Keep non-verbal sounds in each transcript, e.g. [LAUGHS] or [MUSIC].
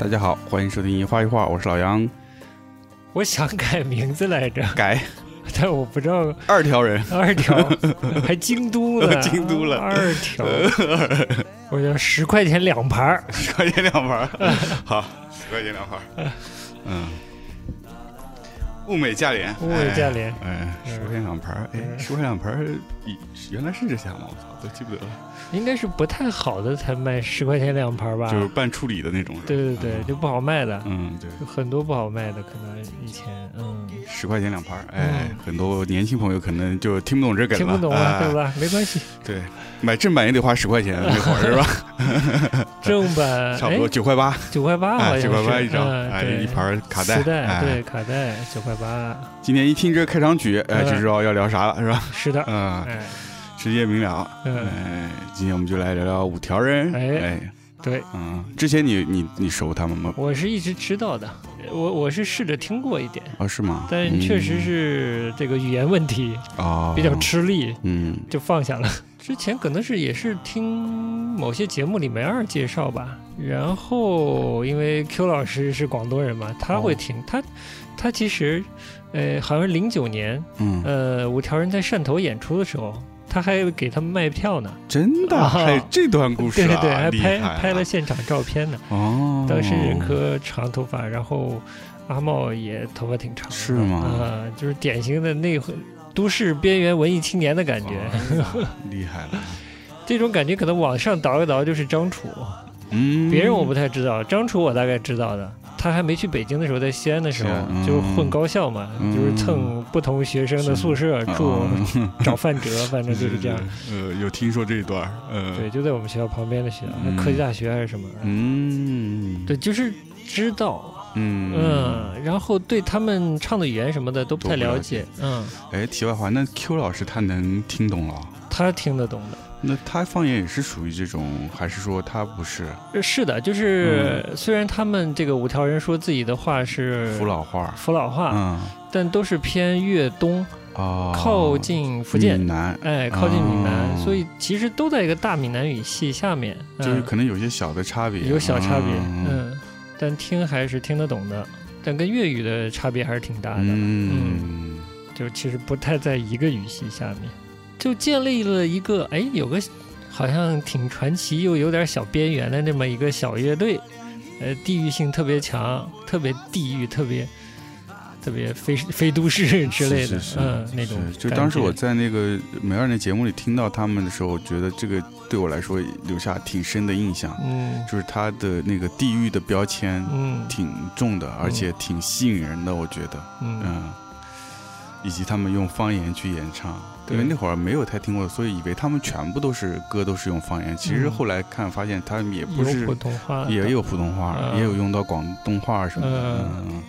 大家好，欢迎收听一画一画，我是老杨。我想改名字来着，改，[LAUGHS] 但我不知道二条人，二条 [LAUGHS] 还京都呢，京都了。二条，[LAUGHS] 我叫十块钱两盘儿，十块钱两盘儿，好，十块钱两盘儿，嗯，物美价廉，物美价廉，哎，十块钱两盘儿，哎，十块钱两盘儿，原来是这价吗？我操，都记不得了。应该是不太好的才卖十块钱两盘吧，就是半处理的那种。对对对，就不好卖的。嗯，对，很多不好卖的，可能以前，嗯，十块钱两盘，哎，很多年轻朋友可能就听不懂这个，听不懂啊，对吧？没关系。对，买正版也得花十块钱那会儿是吧？[LAUGHS] 正版 [LAUGHS] 差不多九块八，九块八，九块八一张，哎，一盘卡带，对，卡带九块八。今天一听这开场曲，哎，就知道要聊啥了，是吧？是的，嗯。直接明了，哎，今天我们就来聊聊五条人，哎，对，嗯，之前你你你熟他们吗？我是一直知道的，我我是试着听过一点，哦，是吗？但确实是这个语言问题啊，比较吃力，嗯，就放下了。之前可能是也是听某些节目里梅二介绍吧，然后因为 Q 老师是广东人嘛，他会听他，他其实，呃，好像零九年，嗯，呃，五条人在汕头演出的时候。他还给他们卖票呢，真的？还有这段故事？对对对，还拍拍了现场照片呢。哦，当时任科长头发，然后阿茂也头发挺长，是吗？啊，就是典型的那都市边缘文艺青年的感觉，厉害了。[LAUGHS] 这种感觉可能往上倒一倒就是张楚，嗯，别人我不太知道，张楚我大概知道的。他还没去北京的时候，在西安的时候，就是混高校嘛，就是蹭不同学生的宿舍住，[LAUGHS] 找范哲，[LAUGHS] 反正就是这样。呃，有听说这一段呃，对，就在我们学校旁边的学校，科技大学还是什么？嗯，对，就是知道，嗯嗯，然后对他们唱的语言什么的都不太了解，嗯。哎，题外话，那 Q 老师他能听懂了？他听得懂的。那他方言也是属于这种，还是说他不是？是的，就是虽然他们这个五条人说自己的话是福佬话，福佬话，嗯，但都是偏粤东啊，靠近福建。闽南，哎，靠近闽南，所以其实都在一个大闽南语系下面，就是可能有些小的差别，有小差别，嗯，但听还是听得懂的，但跟粤语的差别还是挺大的，嗯，就其实不太在一个语系下面。就建立了一个哎，有个好像挺传奇又有点小边缘的那么一个小乐队，呃，地域性特别强，特别地域，特别特别非非都市之类的，嗯，那种。就当时我在那个梅二那节目里听到他们的时候，觉得这个对我来说留下挺深的印象，嗯，就是他的那个地域的标签，嗯，挺重的，而且挺吸引人的，我觉得，嗯，以及他们用方言去演唱。因为那会儿没有太听过，所以以为他们全部都是歌都是用方言。其实后来看发现，他们也不是普通话，也有普通话，也有用到广东话什么的。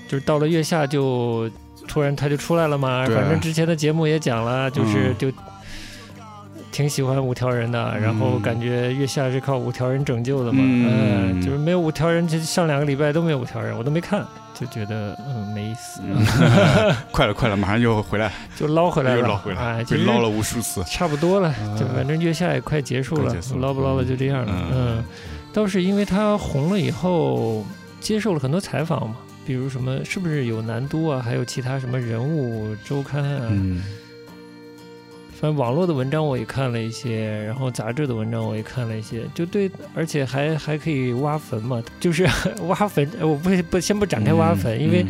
就是到了月下就突然他就出来了嘛。反正之前的节目也讲了，就是就挺喜欢五条人的，然后感觉月下是靠五条人拯救的嘛。嗯，就是没有五条人，这上两个礼拜都没有五条人，我都没看。就觉得嗯没意思，[LAUGHS] 快了快了，马上就回来，就捞回来了，又捞回来，被捞了无数次，差不多了，就反正月下也快结束了，捞不捞了就这样了。嗯，倒是因为他红了以后，接受了很多采访嘛，比如什么是不是有南都啊，还有其他什么人物周刊啊。反正网络的文章我也看了一些，然后杂志的文章我也看了一些，就对，而且还还可以挖坟嘛，就是 [LAUGHS] 挖坟，我不不先不展开挖坟，因为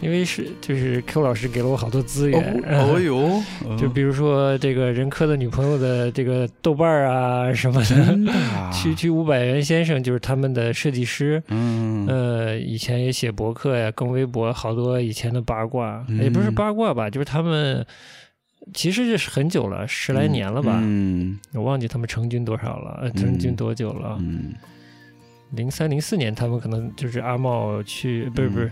因为是就是 Q 老师给了我好多资源，哦 [LAUGHS] 哟，就比如说这个任科的女朋友的这个豆瓣儿啊什么的，区区 [LAUGHS] 五百元先生就是他们的设计师，嗯，呃，以前也写博客呀，更微博好多以前的八卦，也不是八卦吧，就是他们。其实是很久了，十来年了吧？嗯，我忘记他们成军多少了，成军多久了？嗯，零三零四年，他们可能就是阿茂去，不是不是，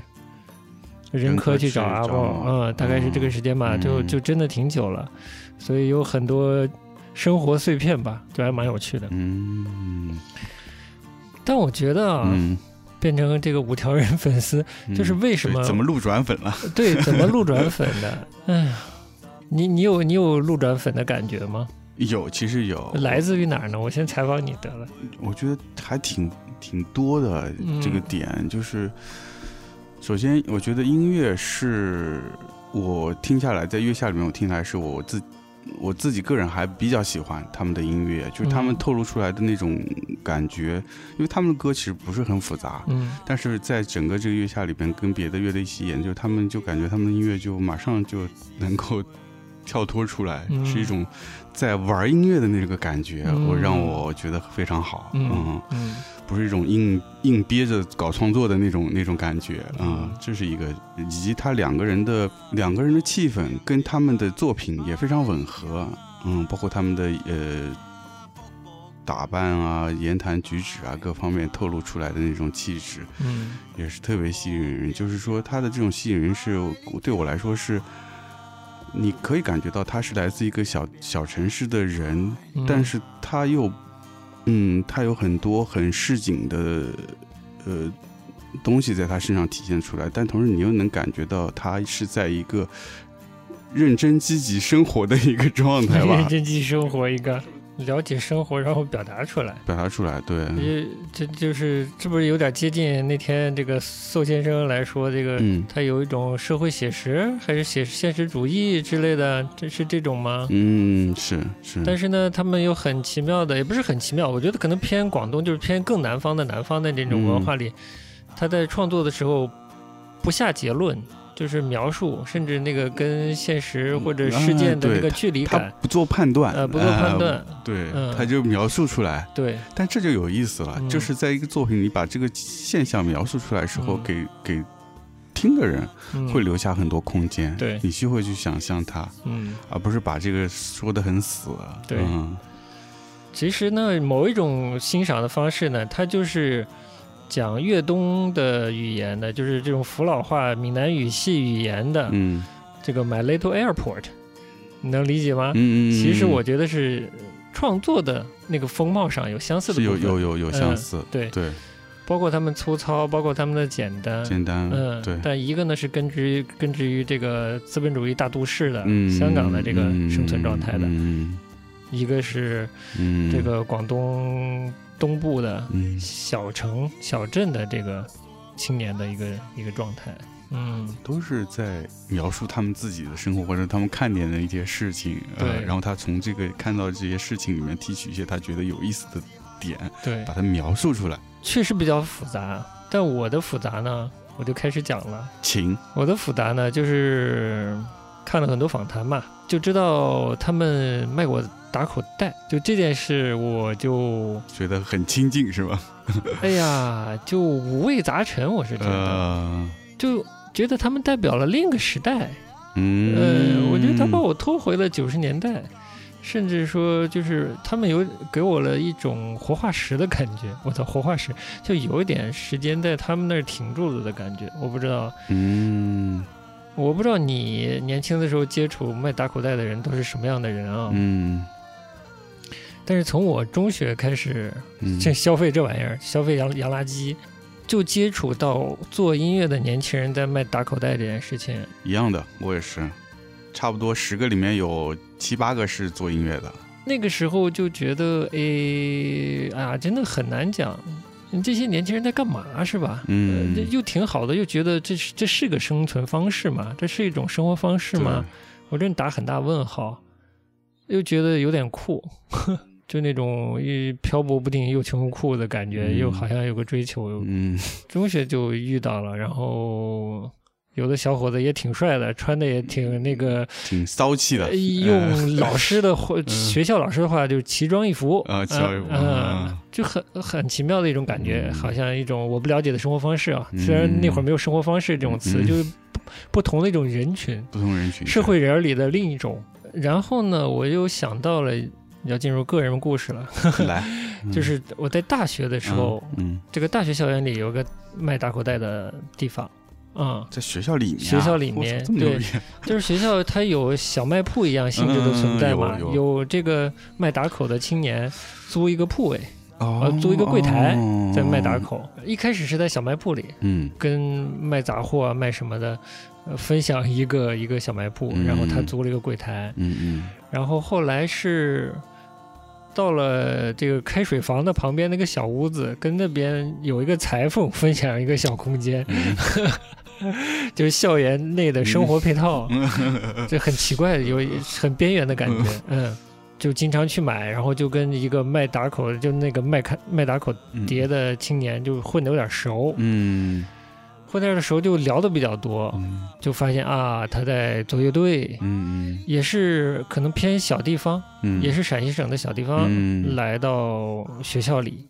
任科去找阿茂，嗯，大概是这个时间吧，就就真的挺久了，所以有很多生活碎片吧，就还蛮有趣的。嗯，但我觉得啊，变成这个五条人粉丝，就是为什么？怎么路转粉了？对，怎么路转粉的？[LAUGHS] 哎呀。你你有你有路转粉的感觉吗？有，其实有。来自于哪儿呢？我先采访你得了。我觉得还挺挺多的这个点，就是首先我觉得音乐是我听下来在月下里面我听来是我自。我自己个人还比较喜欢他们的音乐，就是他们透露出来的那种感觉，因为他们的歌其实不是很复杂，嗯，但是在整个这个月下里边，跟别的乐队一起演，就他们就感觉他们的音乐就马上就能够跳脱出来，是一种在玩音乐的那个感觉，我让我觉得非常好，嗯。不是一种硬硬憋着搞创作的那种那种感觉啊，这是一个，以及他两个人的两个人的气氛跟他们的作品也非常吻合，嗯，包括他们的呃打扮啊、言谈举止啊各方面透露出来的那种气质，嗯，也是特别吸引人。就是说他的这种吸引人是对我来说是，你可以感觉到他是来自一个小小城市的人，但是他又。嗯，他有很多很市井的，呃，东西在他身上体现出来，但同时你又能感觉到他是在一个认真积极生活的一个状态吧？[LAUGHS] 认真积极生活一个。了解生活，然后表达出来，表达出来，对，这这就是这不是有点接近那天这个宋先生来说，这个他有一种社会写实，还是写现实主义之类的，这是这种吗？嗯，是是。但是呢，他们又很奇妙的，也不是很奇妙，我觉得可能偏广东，就是偏更南方的南方的这种文化里，他在创作的时候不下结论。就是描述，甚至那个跟现实或者事件的那个距离感，不做判断，呃，不做判断，对，他就描述出来，对。但这就有意思了，就是在一个作品里把这个现象描述出来时候，给给听的人会留下很多空间，对，你就会去想象它，嗯，而不是把这个说的很死，对。其实呢，某一种欣赏的方式呢，它就是。讲粤东的语言的，就是这种福老话、闽南语系语言的，嗯，这个 My Little Airport，你能理解吗？嗯嗯其实我觉得是创作的那个风貌上有相似的部分，有有有有相似，对。对，包括他们粗糙，包括他们的简单，简单，嗯，对。但一个呢是根植于根植于这个资本主义大都市的香港的这个生存状态的，嗯，一个是这个广东。东部的小城小镇的这个青年的一个一个状态，嗯，都是在描述他们自己的生活或者他们看见的一些事情，对，然后他从这个看到这些事情里面提取一些他觉得有意思的点，对，把它描述出来，确实比较复杂。但我的复杂呢，我就开始讲了，请。我的复杂呢，就是看了很多访谈嘛，就知道他们卖过。打口袋，就这件事，我就觉得很亲近，是吧？[LAUGHS] 哎呀，就五味杂陈，我是觉得，就觉得他们代表了另一个时代。嗯，我觉得他把我拖回了九十年代，甚至说，就是他们有给我了一种活化石的感觉。我操，活化石就有一点时间在他们那儿停住了的感觉。我不知道，嗯，我不知道你年轻的时候接触卖打口袋的人都是什么样的人啊？嗯。但是从我中学开始，这消费这玩意儿，消费洋洋垃圾，就接触到做音乐的年轻人在卖打口袋这件事情。一样的，我也是，差不多十个里面有七八个是做音乐的。那个时候就觉得，哎，啊，真的很难讲，这些年轻人在干嘛，是吧？嗯，又挺好的，又觉得这是这是个生存方式嘛？这是一种生活方式吗？我真打很大问号，又觉得有点酷。就那种一漂泊不定又穷又酷的感觉，又好像有个追求。嗯，中学就遇到了，然后有的小伙子也挺帅的，穿的也挺那个，挺骚气的。用老师的话，学校老师的话，就是奇装异服啊，奇装异服，嗯，就很很奇妙的一种感觉，好像一种我不了解的生活方式啊。虽然那会儿没有“生活方式”这种词，就是不同的一种人群，不同人群，社会人里的另一种。然后呢，我又想到了。要进入个人故事了，[LAUGHS] 来，就是我在大学的时候，嗯，这个大学校园里有个卖打口袋的地方，啊，在学校里面，学校里面，对，就是学校它有小卖铺一样性质的存在嘛，有。这个卖打口的青年租一个铺位，呃，租一个柜台在卖打口，一开始是在小卖铺里，嗯，跟卖杂货啊卖什么的。分享一个一个小卖铺，然后他租了一个柜台，嗯嗯，然后后来是到了这个开水房的旁边那个小屋子，跟那边有一个裁缝分享一个小空间，[LAUGHS] 就是校园内的生活配套，这很奇怪，有很边缘的感觉，嗯。就经常去买，然后就跟一个卖打口，就那个卖开卖打口碟的青年就混的有点熟，嗯，混的时候就聊的比较多，就发现啊他在做乐队，嗯也是可能偏小地方，嗯，也是陕西省的小地方，来到学校里，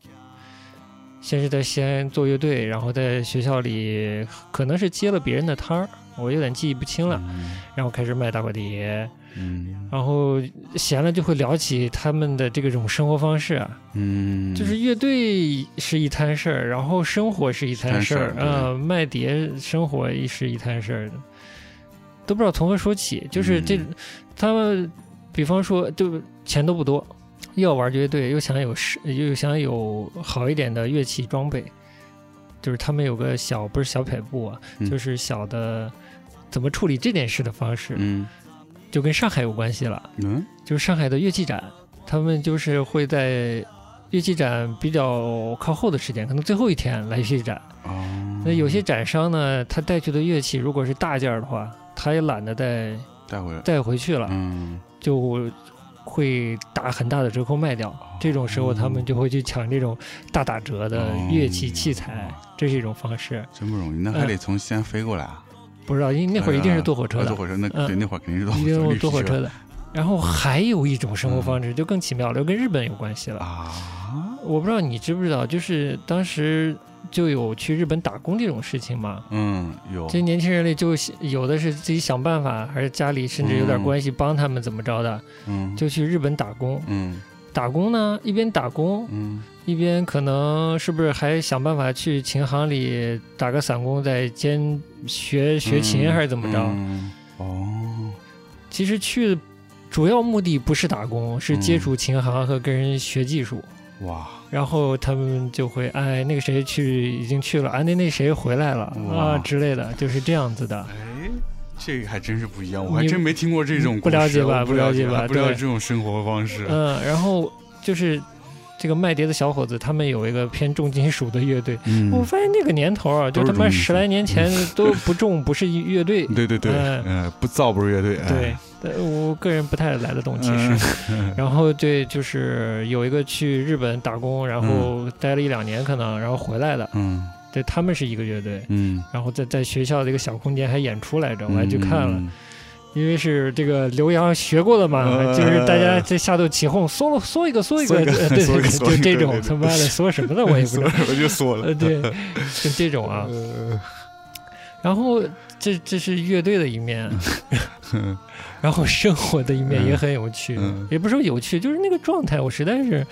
先是在西安做乐队，然后在学校里可能是接了别人的摊儿，我有点记忆不清了，然后开始卖打口碟。嗯，然后闲了就会聊起他们的这种生活方式啊，嗯，就是乐队是一摊事儿，然后生活是一摊事儿啊，卖碟生活也是一摊事儿的，都不知道从何说起。就是这，他们比方说，就钱都不多，又要玩乐队，又想有是，又想有好一点的乐器装备，就是他们有个小不是小撇步啊，就是小的怎么处理这件事的方式，嗯。就跟上海有关系了，嗯，就是上海的乐器展，他们就是会在乐器展比较靠后的时间，可能最后一天来乐器展。哦，那有些展商呢，他带去的乐器如果是大件儿的话，他也懒得带带回带回去了，嗯，就会打很大的折扣卖掉。这种时候，他们就会去抢这种大打折的乐器器材，这是一种方式。真不容易，那还得从西安飞过来啊。不知道，因为那会儿一定是坐火车的。坐火车那对，那会儿肯定是坐。一定坐火车的。然后还有一种生活方式就更奇妙了，跟日本有关系了啊！我不知道你知不知道，就是当时就有去日本打工这种事情嘛。嗯，有。这年轻人里就有的是自己想办法，还是家里甚至有点关系帮他们怎么着的，嗯，就去日本打工。嗯，打工呢，一边打工，嗯。一边可能是不是还想办法去琴行里打个散工，再兼学学琴，还是怎么着？哦，其实去主要目的不是打工，是接触琴行和跟人学技术。哇！然后他们就会哎，那个谁去已经去了，啊，那那谁回来了啊之类的，就是这样子的。哎，这个还真是不一样，我还真没听过这种不了解吧？不了解吧？不了解这种生活方式。嗯，然后就是。这个卖碟的小伙子，他们有一个偏重金属的乐队。我发现那个年头啊，就他妈十来年前都不重，不是乐队。[LAUGHS] 对对对，嗯，不造不是乐队。对，我个人不太来得动，其实。[LAUGHS] 然后对，就是有一个去日本打工，然后待了一两年可能，然后回来的。嗯，对他们是一个乐队。嗯，然后在在学校的一个小空间还演出来着，我还去看了。因为是这个刘洋学过的嘛，就是大家在下头起哄，嗦嗦一个，嗦一个，对 [LAUGHS] 对，就这种，他妈的嗦什么呢？[LAUGHS] 我也不知道，我就嗦了。对，就这种啊。[LAUGHS] 然后这这是乐队的一面，然后生活的一面也很有趣，也不是说有趣，就是那个状态，我实在是，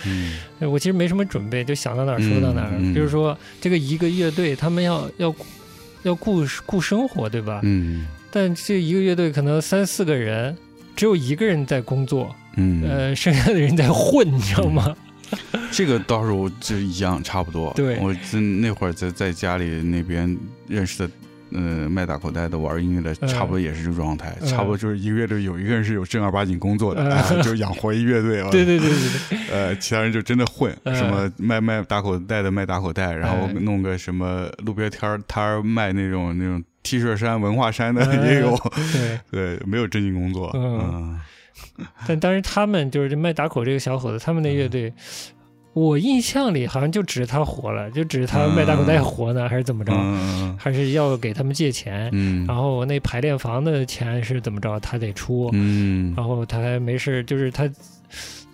我其实没什么准备，就想到哪儿说到哪儿。比如说这个一个乐队，他们要要要顾顾生活，对吧？嗯。但这一个乐队可能三四个人，只有一个人在工作，嗯，呃，剩下的人在混，你知道吗？这个倒是我就一样，差不多。对，我在那会儿在在家里那边认识的，嗯，卖打口袋的、玩音乐的，差不多也是这个状态，差不多就是一个乐队有一个人是有正儿八经工作的，[LAUGHS] 就养活一乐队。对对对对对。[LAUGHS] 呃，其他人就真的混，什么卖卖打口袋的卖打口袋，然后弄个什么路边摊摊卖那种那种。T 恤衫、文化衫的 [LAUGHS] 也有，对对，没有正经工作。嗯，但当时他们就是这卖打口这个小伙子，他们那乐队，我印象里好像就只是他火了，就只是他卖大口袋活呢，还是怎么着？还是要给他们借钱？嗯，然后那排练房的钱是怎么着？他得出。嗯，然后他还没事，就是他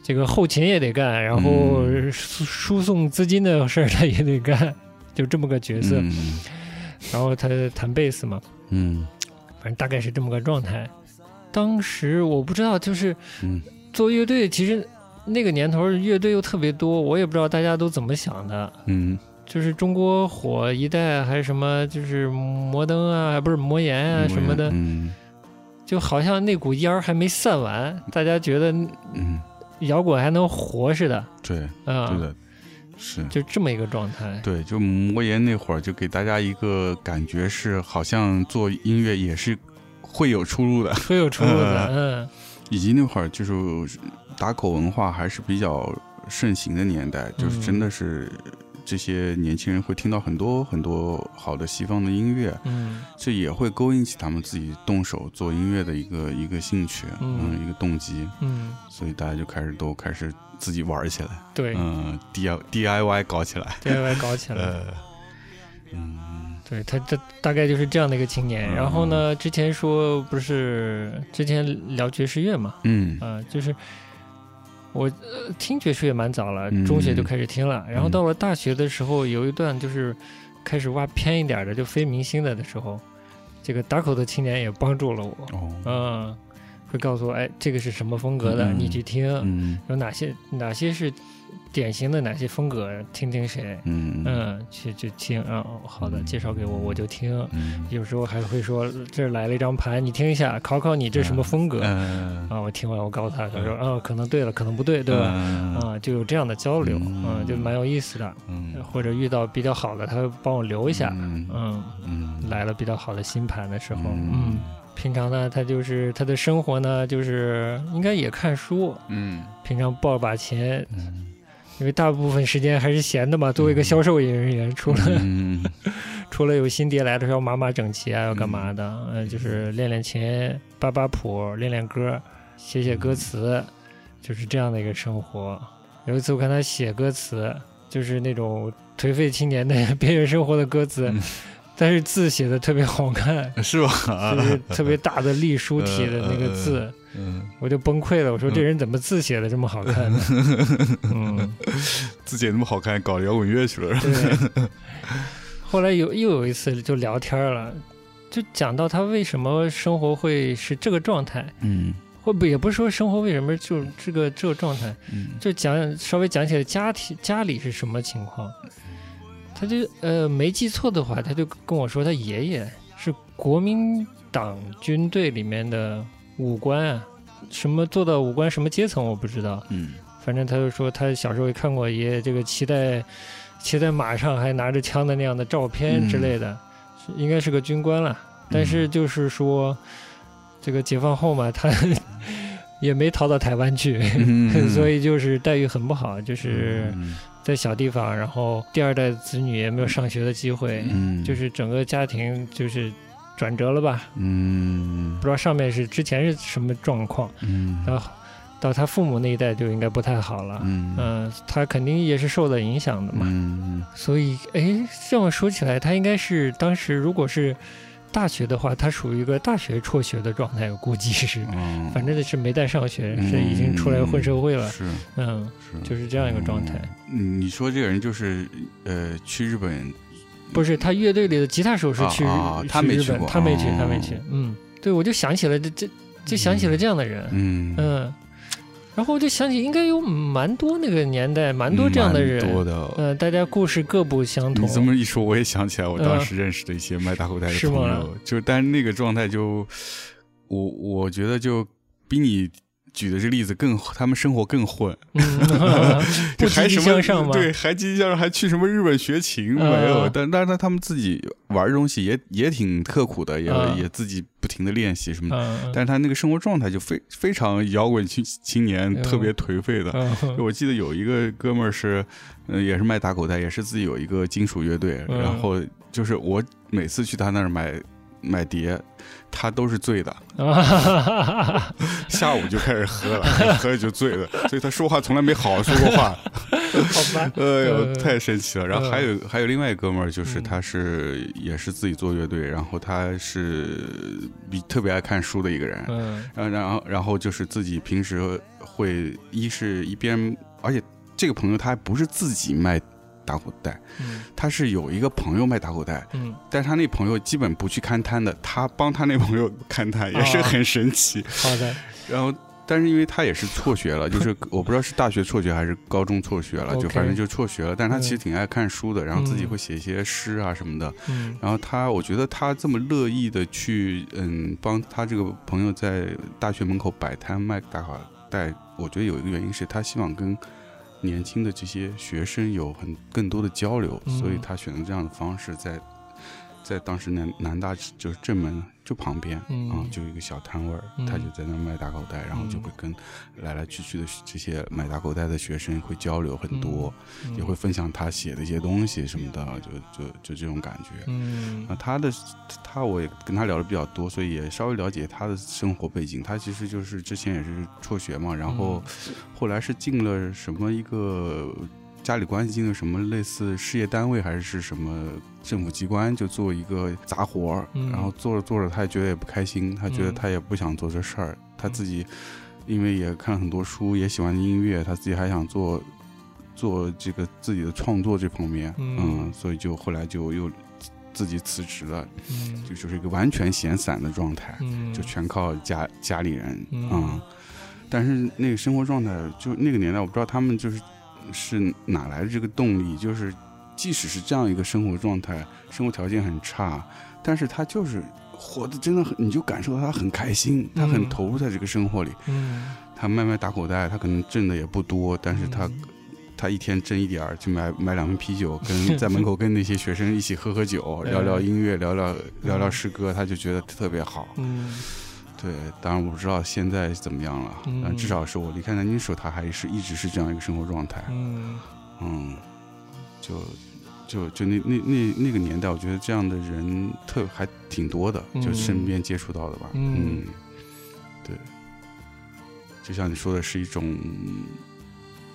这个后勤也得干，然后输送资金的事儿他也得干，[LAUGHS] 就这么个角色。然后他弹贝斯嘛，嗯，反正大概是这么个状态。当时我不知道，就是做乐队，其实那个年头乐队又特别多，我也不知道大家都怎么想的。嗯，就是中国火一代还是什么，就是摩登啊，不是魔岩啊什么的，嗯就好像那股烟儿还没散完，大家觉得嗯摇滚还能活似的。对，啊，对的。是，就这么一个状态。对，就魔岩那会儿，就给大家一个感觉是，好像做音乐也是会有出路的，会有出路的。嗯，以及那会儿就是打口文化还是比较盛行的年代，就是真的是这些年轻人会听到很多很多好的西方的音乐，嗯，这也会勾引起他们自己动手做音乐的一个一个兴趣，嗯，一个动机，嗯，所以大家就开始都开始自己玩起来，对，嗯，D I D I Y 搞起来，D I Y 搞起来，[LAUGHS] 嗯，对他这大概就是这样的一个青年。然后呢，之前说不是之前聊爵士乐嘛，嗯，啊，就是我呃听爵士乐蛮早了，中学就开始听了。然后到了大学的时候，有一段就是开始挖偏一点的，就非明星的的时候，这个打口的青年也帮助了我，嗯，会告诉我，哎，这个是什么风格的，你去听，有哪些哪些是。典型的哪些风格？听听谁？嗯嗯，去去听啊！好的，介绍给我，我就听。有时候还会说，这来了一张盘，你听一下，考考你这什么风格？啊，我听完，我告诉他，他说啊，可能对了，可能不对，对吧？啊，就有这样的交流，嗯，就蛮有意思的。或者遇到比较好的，他会帮我留一下。嗯嗯，来了比较好的新盘的时候，嗯，平常呢，他就是他的生活呢，就是应该也看书。嗯，平常抱把琴。因为大部分时间还是闲的嘛，作为一个销售人员，除了 [LAUGHS] 除了有新碟来的时候码码整齐啊，要干嘛的？嗯，就是练练琴、扒扒谱、练练歌、写写歌词，就是这样的一个生活。有一次我看他写歌词，就是那种颓废青年的 [LAUGHS] 边缘生活的歌词。但是字写的特别好看，是吧？就是特别大的隶书体的那个 [LAUGHS] 字，嗯，我就崩溃了。我说这人怎么字写的这么好看呢？[LAUGHS] 嗯，[LAUGHS] 字写那么好看，搞摇滚乐去了。对。[LAUGHS] 后来有又有一次就聊天了，就讲到他为什么生活会是这个状态。嗯。或不也不是说生活为什么就这个这个状态，嗯就讲稍微讲起来家庭家里是什么情况。他就呃没记错的话，他就跟我说他爷爷是国民党军队里面的武官啊，什么做到五官什么阶层我不知道，嗯，反正他就说他小时候也看过爷爷这个骑在骑在马上还拿着枪的那样的照片之类的，应该是个军官了。但是就是说这个解放后嘛，他 [LAUGHS] 也没逃到台湾去，[LAUGHS] 所以就是待遇很不好，就是。在小地方，然后第二代子女也没有上学的机会，嗯，就是整个家庭就是转折了吧，嗯，不知道上面是之前是什么状况，嗯，到到他父母那一代就应该不太好了，嗯，他肯定也是受到影响的嘛，嗯，所以哎，这么说起来，他应该是当时如果是。大学的话，他属于一个大学辍学的状态，估计是，反正是没在上学，是已经出来混社会了，是，嗯，是。就是这样一个状态。嗯你说这个人就是，呃，去日本，不是他乐队里的吉他手是去，他没去，他没去，他没去，嗯，对，我就想起了这这，就想起了这样的人，嗯嗯。然后我就想起，应该有蛮多那个年代，蛮多这样的人，多的，呃，大家故事各不相同。你这么一说，我也想起来，我当时认识的一些卖大口袋的朋友，就但是那个状态就，我我觉得就比你。举的这例子更，他们生活更混，[LAUGHS] 就还什么对，还积极向上，还去什么日本学琴没有？但但是他们自己玩的东西也也挺刻苦的，也也自己不停的练习什么的。但是他那个生活状态就非非常摇滚青青年，特别颓废的。我记得有一个哥们儿是，嗯，也是卖打口袋，也是自己有一个金属乐队。然后就是我每次去他那儿买买碟。他都是醉的，[LAUGHS] 下午就开始喝了，[LAUGHS] 喝了就醉了，所以他说话从来没好好说过话。[LAUGHS] 好吧，哎呦，太神奇了。然后还有还有另外一哥们儿，就是他是也是自己做乐队，然后他是比特别爱看书的一个人。嗯，然后然后然后就是自己平时会一是一边，而且这个朋友他还不是自己卖。打口袋，他是有一个朋友卖打口袋，嗯，但他那朋友基本不去看摊的，他帮他那朋友看摊也是很神奇。好的，然后，但是因为他也是辍学了，[LAUGHS] 就是我不知道是大学辍学还是高中辍学了，就反正就辍学了。但是他其实挺爱看书的，然后自己会写一些诗啊什么的。嗯，然后他，我觉得他这么乐意的去，嗯，帮他这个朋友在大学门口摆摊卖打卡带，我觉得有一个原因是他希望跟。年轻的这些学生有很更多的交流，所以他选择这样的方式，在在当时南南大就是正门就旁边啊，就一个小摊位儿，他就在那卖打口袋，然后就会跟来来去去的这些买打口袋的学生会交流很多，也会分享他写的一些东西什么的，就就就这种感觉。嗯，那他的他我也跟他聊的比较多，所以也稍微了解他的生活背景。他其实就是之前也是辍学嘛，然后后来是进了什么一个。家里关系进了什么类似事业单位还是是什么政府机关，就做一个杂活儿，然后做着做着他也觉得也不开心，他觉得他也不想做这事儿，他自己因为也看了很多书，也喜欢音乐，他自己还想做做这个自己的创作这方面，嗯，所以就后来就又自己辞职了，就就是一个完全闲散的状态，就全靠家家里人啊，但是那个生活状态，就那个年代，我不知道他们就是。是哪来的这个动力？就是即使是这样一个生活状态，生活条件很差，但是他就是活的真的很，你就感受到他很开心，他很投入在这个生活里。嗯，他卖卖打口袋，他可能挣的也不多，但是他他一天挣一点儿，就买买两瓶啤酒，跟 [LAUGHS] 在门口跟那些学生一起喝喝酒，[LAUGHS] 聊聊音乐，聊聊聊聊诗歌，他就觉得特别好。嗯。对，当然我不知道现在怎么样了，但至少是我离开南京时候，他还是一直是这样一个生活状态。嗯，嗯，就就就那那那那个年代，我觉得这样的人特还挺多的，就身边接触到的吧。嗯，对，就像你说的是一种，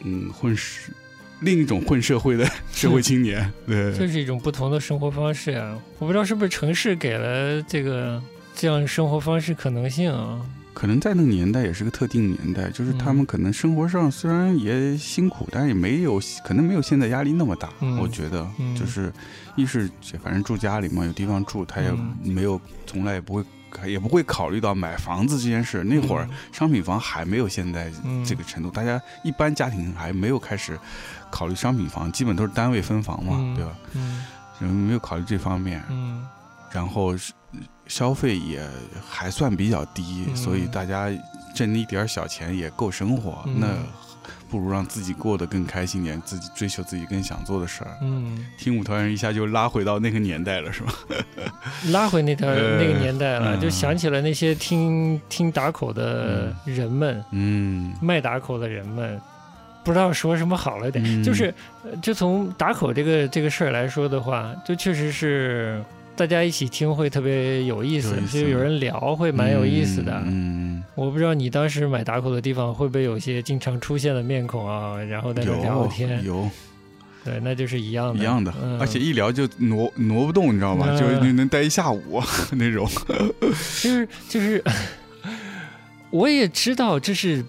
嗯，混世另一种混社会的 [LAUGHS] 社会青年，对，这是一种不同的生活方式啊！我不知道是不是城市给了这个。这样生活方式可能性啊，可能在那个年代也是个特定年代，就是他们可能生活上虽然也辛苦，但也没有可能没有现在压力那么大。我觉得就是，一是反正住家里嘛，有地方住，他也没有从来也不会也不会考虑到买房子这件事。那会儿商品房还没有现在这个程度，大家一般家庭还没有开始考虑商品房，基本都是单位分房嘛，对吧？嗯，没有考虑这方面。嗯，然后是。消费也还算比较低，所以大家挣那一点小钱也够生活。那不如让自己过得更开心点，自己追求自己更想做的事儿。嗯，听五条人一下就拉回到那个年代了，是吧？[LAUGHS] 拉回那条那个年代了，就想起了那些听听打口的人们，嗯，卖打口的人们，不知道说什么好了点。就是，就从打口这个这个事儿来说的话，就确实是。大家一起听会特别有意思，就有人聊会蛮有意思的。嗯，我不知道你当时买打口的地方会不会有些经常出现的面孔啊，然后在那聊天。有，对，那就是一样的。一样的，而且一聊就挪挪不动，你知道吗？就能待一下午 [LAUGHS] 那种。就 [LAUGHS] 是就是，[LAUGHS] 我也知道这是。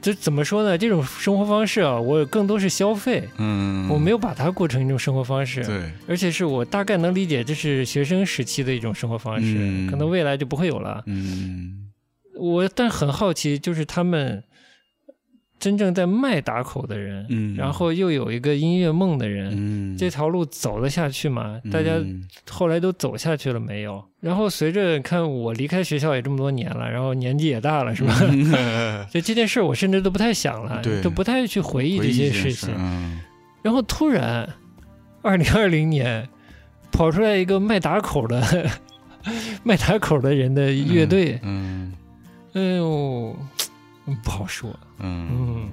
这怎么说呢？这种生活方式啊，我更多是消费，嗯，我没有把它过成一种生活方式，对，而且是我大概能理解，这是学生时期的一种生活方式，可能未来就不会有了，嗯，我但很好奇，就是他们。真正在卖打口的人，嗯，然后又有一个音乐梦的人，嗯，这条路走得下去吗？大家后来都走下去了没有？然后随着看我离开学校也这么多年了，然后年纪也大了，是吧？[LAUGHS] [LAUGHS] 就这件事我甚至都不太想了，都不太去回忆这些事情。然后突然，二零二零年跑出来一个卖打口的 [LAUGHS] 卖打口的人的乐队，嗯，哎呦。不好说，嗯，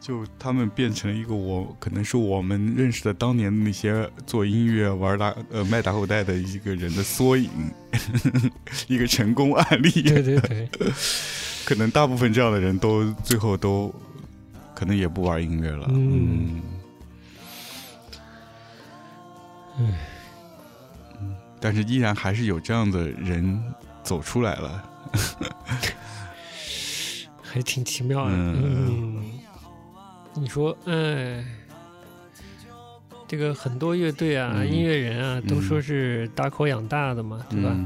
就他们变成了一个我可能是我们认识的当年那些做音乐玩打呃卖打口袋的一个人的缩影，[LAUGHS] 一个成功案例。对对对，[LAUGHS] 可能大部分这样的人都最后都可能也不玩音乐了。嗯，嗯，但是依然还是有这样的人走出来了。还挺奇妙的，嗯，你说，哎，这个很多乐队啊、音乐人啊，都说是打口养大的嘛，对吧？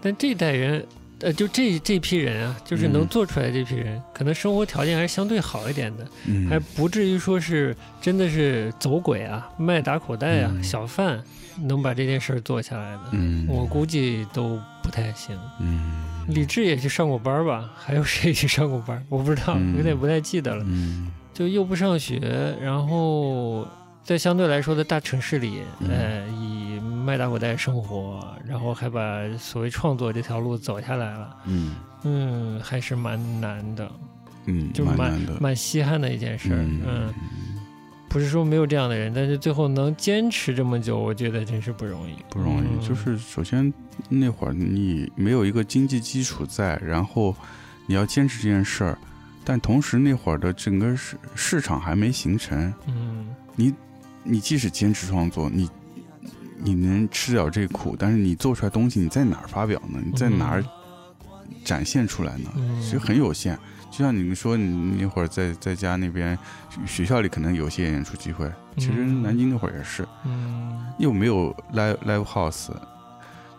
但这代人，呃，就这这批人啊，就是能做出来这批人，可能生活条件还是相对好一点的，还不至于说是真的是走鬼啊、卖打口袋啊、小贩。能把这件事儿做下来的，我估计都不太行。嗯，李志也去上过班吧？还有谁去上过班？我不知道，有点不太记得了。嗯，就又不上学，然后在相对来说的大城市里，呃，以卖大口袋生活，然后还把所谓创作这条路走下来了。嗯嗯，还是蛮难的。嗯，就蛮蛮稀罕的一件事。嗯，不是说没有这样的人，但是最后能坚持这么久，我觉得真是不容易。不容易，就是首先那会儿你没有一个经济基础在，然后你要坚持这件事儿，但同时那会儿的整个市市场还没形成。嗯，你你即使坚持创作，你你能吃了这苦，但是你做出来东西，你在哪儿发表呢？你在哪儿展现出来呢？其实很有限。就像你们说，你那会儿在在家那边，学校里可能有些演出机会。其实南京那会儿也是，嗯，又没有 live live house，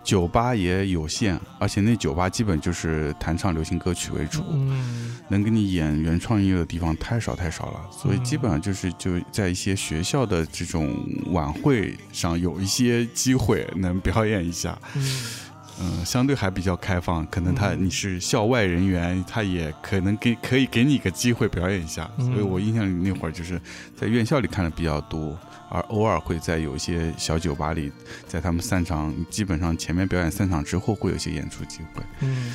酒吧也有限，而且那酒吧基本就是弹唱流行歌曲为主，嗯，能给你演原创音乐的地方太少太少了，所以基本上就是就在一些学校的这种晚会上有一些机会能表演一下。嗯，相对还比较开放，可能他你是校外人员，他也可能给可以给你个机会表演一下。所以我印象里那会儿就是在院校里看的比较多，而偶尔会在有一些小酒吧里，在他们散场，基本上前面表演散场之后会有些演出机会。嗯，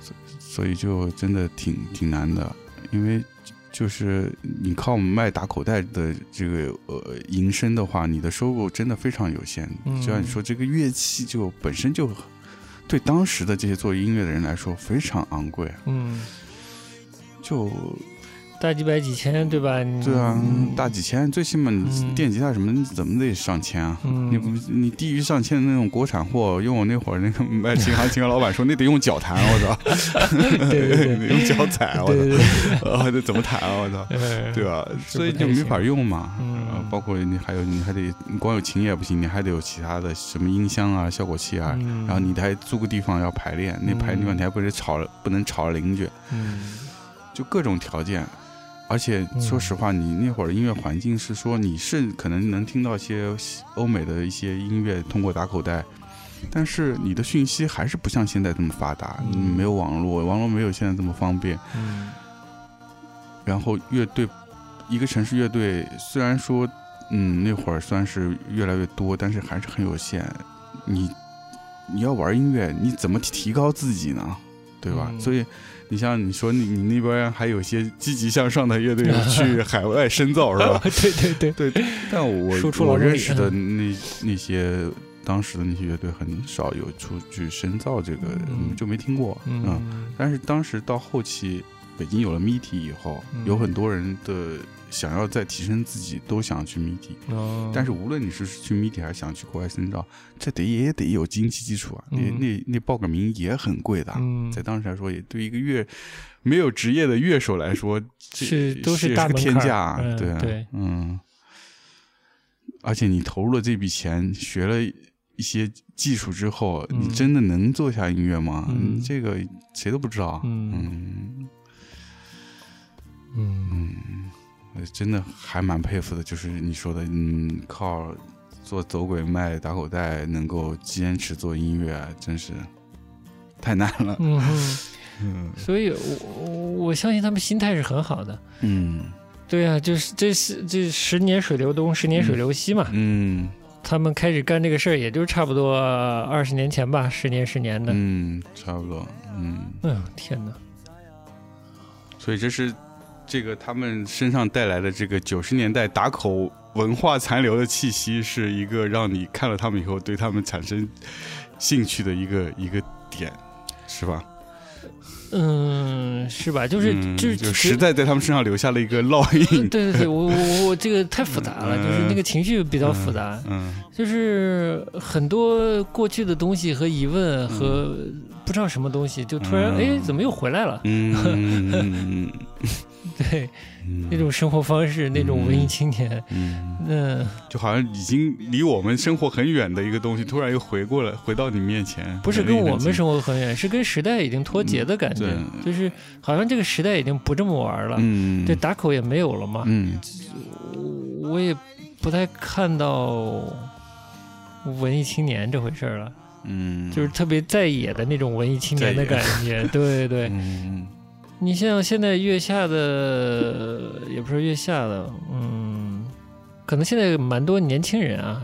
所所以就真的挺挺难的，因为就是你靠卖打口袋的这个呃营生的话，你的收入真的非常有限。就像你说这个乐器就本身就。对当时的这些做音乐的人来说非常昂贵，嗯，就大几百几千，对吧？对啊，大几千，最起码你电吉他什么你怎么得上千啊？你不你低于上千的那种国产货，用我那会儿那个卖琴行琴行老板说，那得用脚弹，我操，[LAUGHS] 得用脚踩，我操，啊，[LAUGHS] 这怎么弹啊？我操，对吧？所以就没法用嘛。包括你还有你还得光有琴也不行，你还得有其他的什么音箱啊、效果器啊，然后你还租个地方要排练，那排练地方你还不得吵不能吵邻居，就各种条件。而且说实话，你那会儿音乐环境是说你是可能能听到一些欧美的一些音乐通过打口袋，但是你的讯息还是不像现在这么发达，没有网络，网络没有现在这么方便。然后乐队。一个城市乐队虽然说，嗯，那会儿算是越来越多，但是还是很有限。你你要玩音乐，你怎么提高自己呢？对吧？所以你像你说你你那边还有些积极向上的乐队 [LAUGHS] 去海外深造，是吧？[LAUGHS] 对对对对。但我我认识的那那些当时的那些乐队很少有出去深造，这个就没听过。嗯。但是当时到后期，北京有了 MITI 以后，有很多人的。想要再提升自己，都想去 MIDI，但是无论你是去 MITI 还是想去国外深造，这得也得有经济基础啊。那那那报个名也很贵的，在当时来说，也对一个乐没有职业的乐手来说，是都是大天价。对对，嗯。而且你投入了这笔钱，学了一些技术之后，你真的能做下音乐吗？这个谁都不知道。嗯嗯。真的还蛮佩服的，就是你说的，嗯，靠做走鬼卖打口袋能够坚持做音乐，真是太难了。嗯，所以我我相信他们心态是很好的。嗯，对啊，就是这是这十年水流东，十年水流西嘛。嗯，他们开始干这个事儿，也就差不多二十年前吧，十年十年的。嗯，差不多。嗯，哎呦天哪！所以这是。这个他们身上带来的这个九十年代打口文化残留的气息，是一个让你看了他们以后对他们产生兴趣的一个一个点，是吧？嗯，是吧？就是就是就实在在他们身上留下了一个烙印。[LAUGHS] 对对对，我我我这个太复杂了，就是那个情绪比较复杂。嗯，就是很多过去的东西和疑问和不知道什么东西，就突然哎，怎么又回来了？嗯。[LAUGHS] [LAUGHS] 对，那种生活方式，那种文艺青年，嗯，就好像已经离我们生活很远的一个东西，突然又回过来，回到你面前。不是跟我们生活很远，是跟时代已经脱节的感觉，就是好像这个时代已经不这么玩了。嗯，这打口也没有了嘛。嗯，我也不太看到文艺青年这回事了。嗯，就是特别在野的那种文艺青年的感觉。对对。[LAUGHS] 嗯。你像现在月下的，也不是月下的，嗯，可能现在蛮多年轻人啊，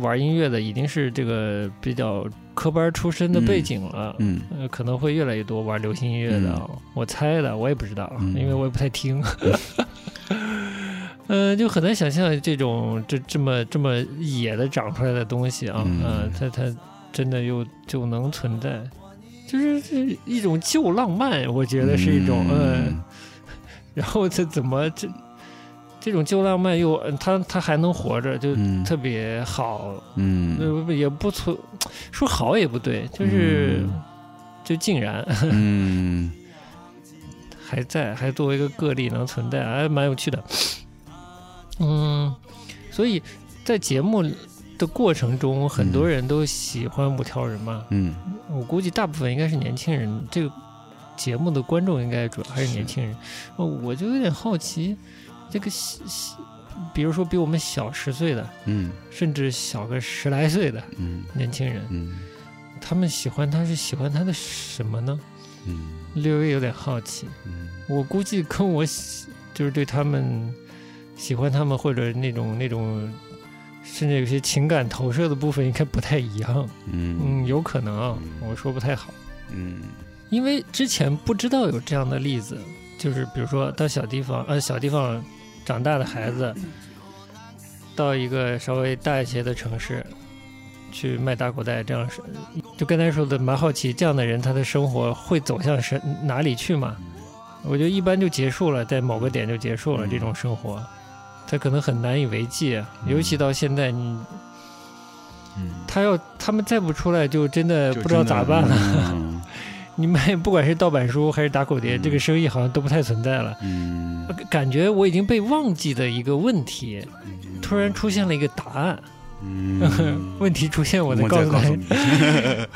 玩音乐的已经是这个比较科班出身的背景了，嗯，可能会越来越多玩流行音乐的。我猜的，我也不知道，因为我也不太听。嗯，[LAUGHS] 就很难想象这种这这么这么野的长出来的东西啊，嗯，它它真的又就能存在，就是这一种旧浪漫，我觉得是一种嗯，[LAUGHS] 然后这怎么这？这种旧浪漫又他他还能活着，就特别好，嗯，也不存说好也不对，就是就竟然，[LAUGHS] 嗯，还在，还作为一个个例能存在，还蛮有趣的，嗯，所以在节目的过程中，很多人都喜欢五条人嘛，嗯，我估计大部分应该是年轻人，这个节目的观众应该主要还是年轻人，我就有点好奇。这个小，比如说比我们小十岁的，嗯，甚至小个十来岁的，嗯，年轻人，嗯，他们喜欢他是喜欢他的什么呢？嗯，略微有点好奇，嗯，我估计跟我喜就是对他们喜欢他们或者那种那种，甚至有些情感投射的部分应该不太一样，嗯。嗯，有可能啊，我说不太好，嗯，因为之前不知道有这样的例子，就是比如说到小地方，呃，小地方。长大的孩子到一个稍微大一些的城市去卖打口袋，这样是就刚才说的蛮好奇，这样的人他的生活会走向什哪里去嘛？我觉得一般就结束了，在某个点就结束了这种生活，他可能很难以为继，啊尤其到现在你，他要他们再不出来，就真的不知道咋办了。[LAUGHS] 你卖不管是盗版书还是打口碟，这个生意好像都不太存在了。嗯，感觉我已经被忘记的一个问题，突然出现了一个答案。嗯，[LAUGHS] 问题出现，我再告诉你。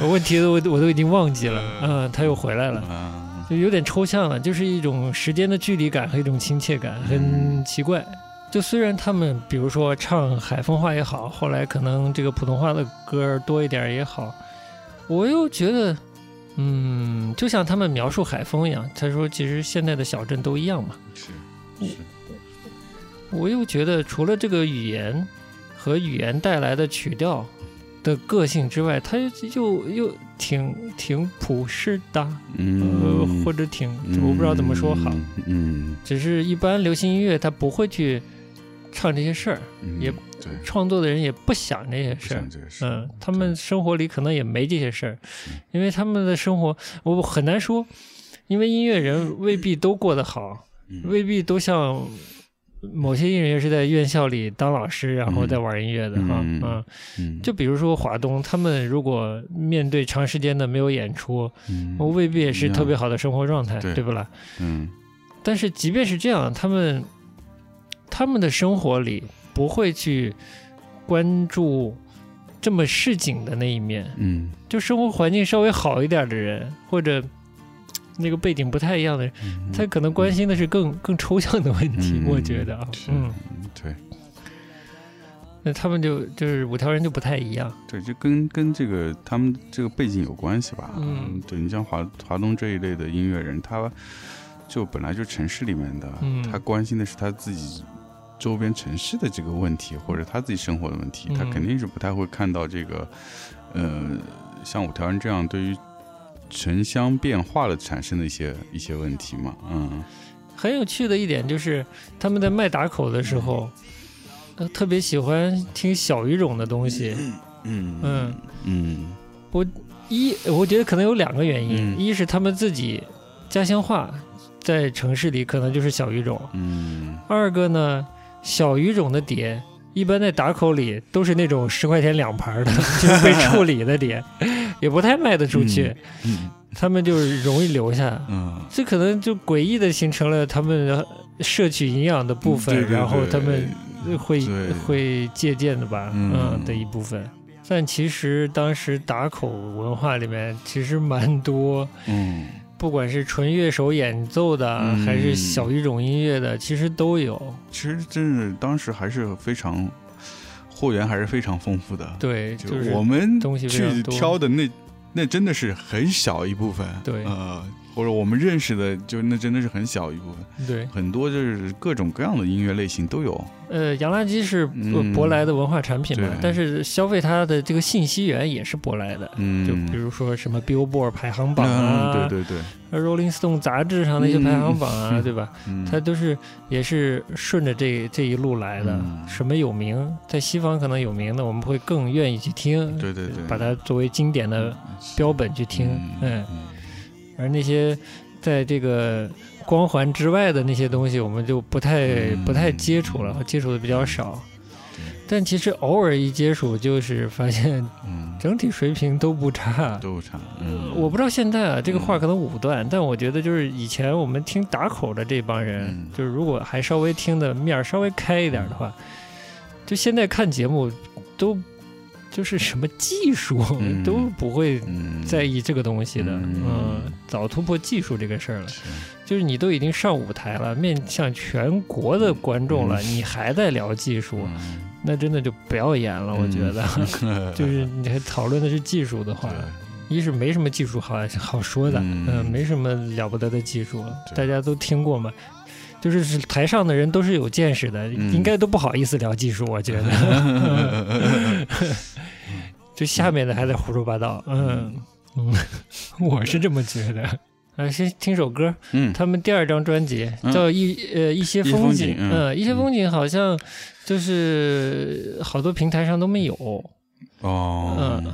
[LAUGHS] 问题我我都已经忘记了。嗯，他又回来了。就有点抽象了，就是一种时间的距离感和一种亲切感，很奇怪。就虽然他们比如说唱海风话也好，后来可能这个普通话的歌多一点也好，我又觉得。嗯，就像他们描述海风一样，他说其实现在的小镇都一样嘛。是是。我又觉得除了这个语言和语言带来的曲调的个性之外，它又又挺挺普世的，嗯，或者挺我不知道怎么说好，嗯，只是一般流行音乐它不会去。唱这些事儿，也创作的人也不想这些事儿，嗯，他们生活里可能也没这些事儿，因为他们的生活我很难说，因为音乐人未必都过得好，未必都像某些音乐人是在院校里当老师，然后在玩音乐的哈，嗯，就比如说华东，他们如果面对长时间的没有演出，我未必也是特别好的生活状态，对不啦？嗯，但是即便是这样，他们。他们的生活里不会去关注这么市井的那一面，嗯，就生活环境稍微好一点的人，或者那个背景不太一样的人，他可能关心的是更更抽象的问题。我觉得啊，嗯，对，那他们就就是五条人就不太一样，对，就跟跟这个他们这个背景有关系吧。嗯，对你像华华东这一类的音乐人，他就本来就城市里面的，他关心的是他自己。周边城市的这个问题，或者他自己生活的问题，他肯定是不太会看到这个，呃，像五条人这样对于城乡变化的产生的一些一些问题嘛。嗯，很有趣的一点就是他们在卖打口的时候，特别喜欢听小语种的东西。嗯嗯嗯，我一我觉得可能有两个原因，一是他们自己家乡话在城市里可能就是小语种。嗯，二个呢。小语种的碟，一般在打口里都是那种十块钱两盘的，[LAUGHS] 就是被处理的碟，[LAUGHS] 也不太卖得出去。嗯，他们就是容易留下。嗯，这可能就诡异的形成了他们摄取营养的部分，然后他们会会借鉴的吧？嗯，的一部分。但其实当时打口文化里面其实蛮多。嗯。不管是纯乐手演奏的，还是小语种音乐的，其实都有。其实真是当时还是非常货源还是非常丰富的。对，就是我们去挑的那那真的是很小一部分。对，呃，或者我们认识的，就那真的是很小一部分。对，很多就是各种各样的音乐类型都有。呃，洋垃圾是舶来的文化产品嘛，但是消费它的这个信息源也是舶来的。嗯，就比如说什么 Billboard 排行榜啊，对对对，Rolling Stone 杂志上那些排行榜啊，对吧？它都是也是顺着这这一路来的。什么有名，在西方可能有名的，我们会更愿意去听。对对对，把它作为经典的标本去听。嗯。而那些在这个光环之外的那些东西，我们就不太不太接触了，接触的比较少。但其实偶尔一接触，就是发现，[LAUGHS] 整体水平都不差，都不差。我不知道现在啊，这个话可能武断，但我觉得就是以前我们听打口的这帮人，就是如果还稍微听的面稍微开一点的话，就现在看节目都。就是什么技术都不会在意这个东西的，嗯，早突破技术这个事儿了。就是你都已经上舞台了，面向全国的观众了，你还在聊技术，那真的就不要演了。我觉得，[LAUGHS] 就是你还讨论的是技术的话，一是没什么技术好好说的，嗯，没什么了不得的技术，大家都听过嘛。就是台上的人都是有见识的，应该都不好意思聊技术，我觉得。[LAUGHS] 就下面的还在胡说八道，嗯。嗯，我是这么觉得。[LAUGHS] 啊，先听首歌，嗯，他们第二张专辑叫一呃一些风景，嗯，一些风景好像就是好多平台上都没有，哦，嗯，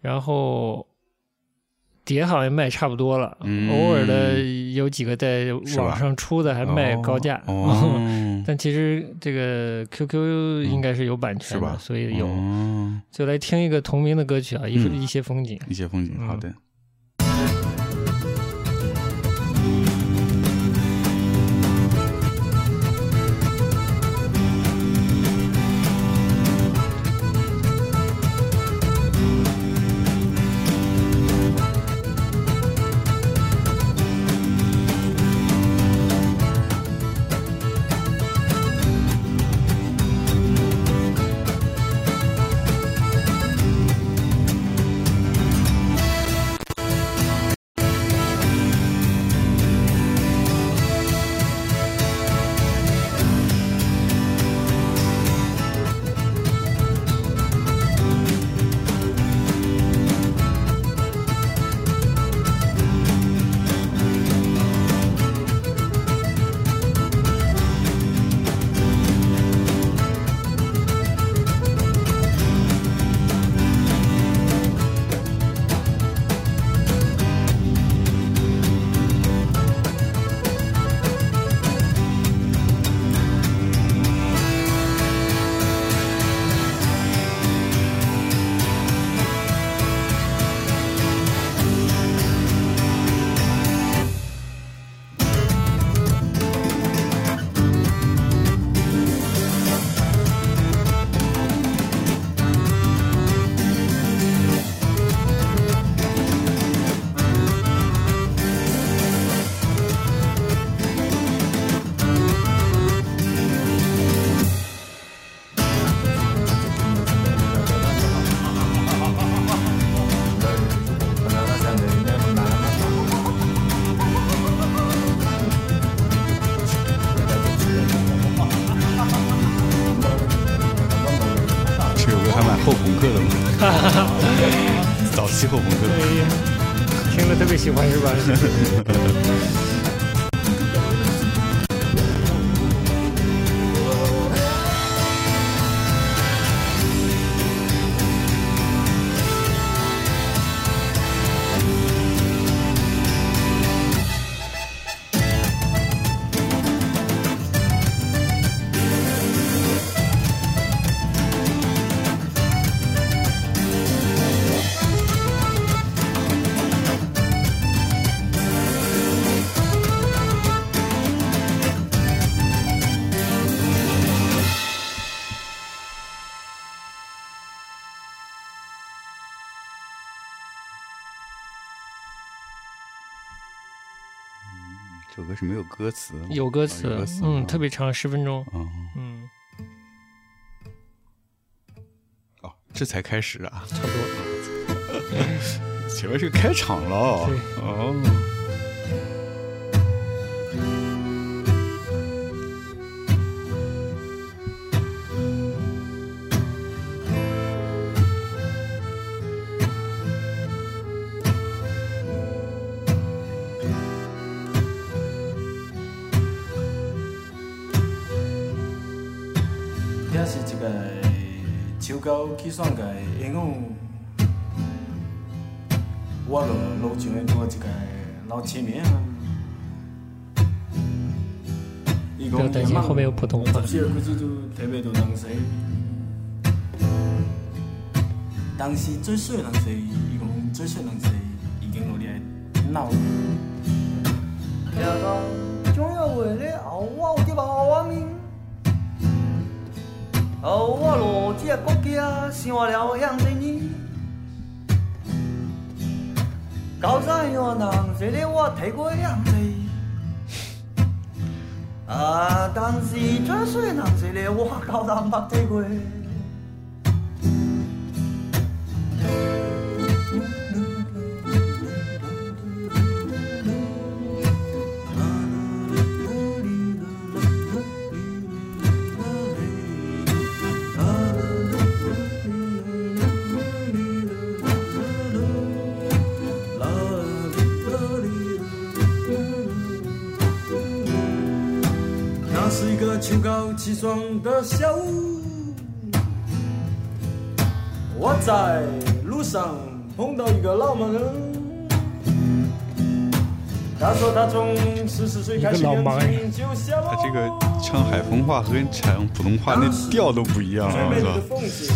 然后。碟好像卖差不多了，偶尔的有几个在网上出的还卖高价，[LAUGHS] 但其实这个 QQ 应该是有版权的，所以有。就来听一个同名的歌曲啊，一一些风景，一些风景，好的。歌词有歌词，嗯，特别长，十分钟，嗯嗯。哦，这才开始啊，差不多。[LAUGHS] 前面是个开场了，对，哦。去算个因为我个路上的多一个老前面啊。不要担心，后面有普通话。当时最衰人是，伊讲最衰人是已经落来闹。听到总要为了后我的亡命。哦，我落这国家想了样子呢，高山哟人说的我太过样子，啊，但是这水人说的我高山没太过。起床的下午，我在路上碰到一个老盲人。他说他从十四岁开始练琴就下他这个唱海风话和唱普通话那调都不一样，最美丽的风景，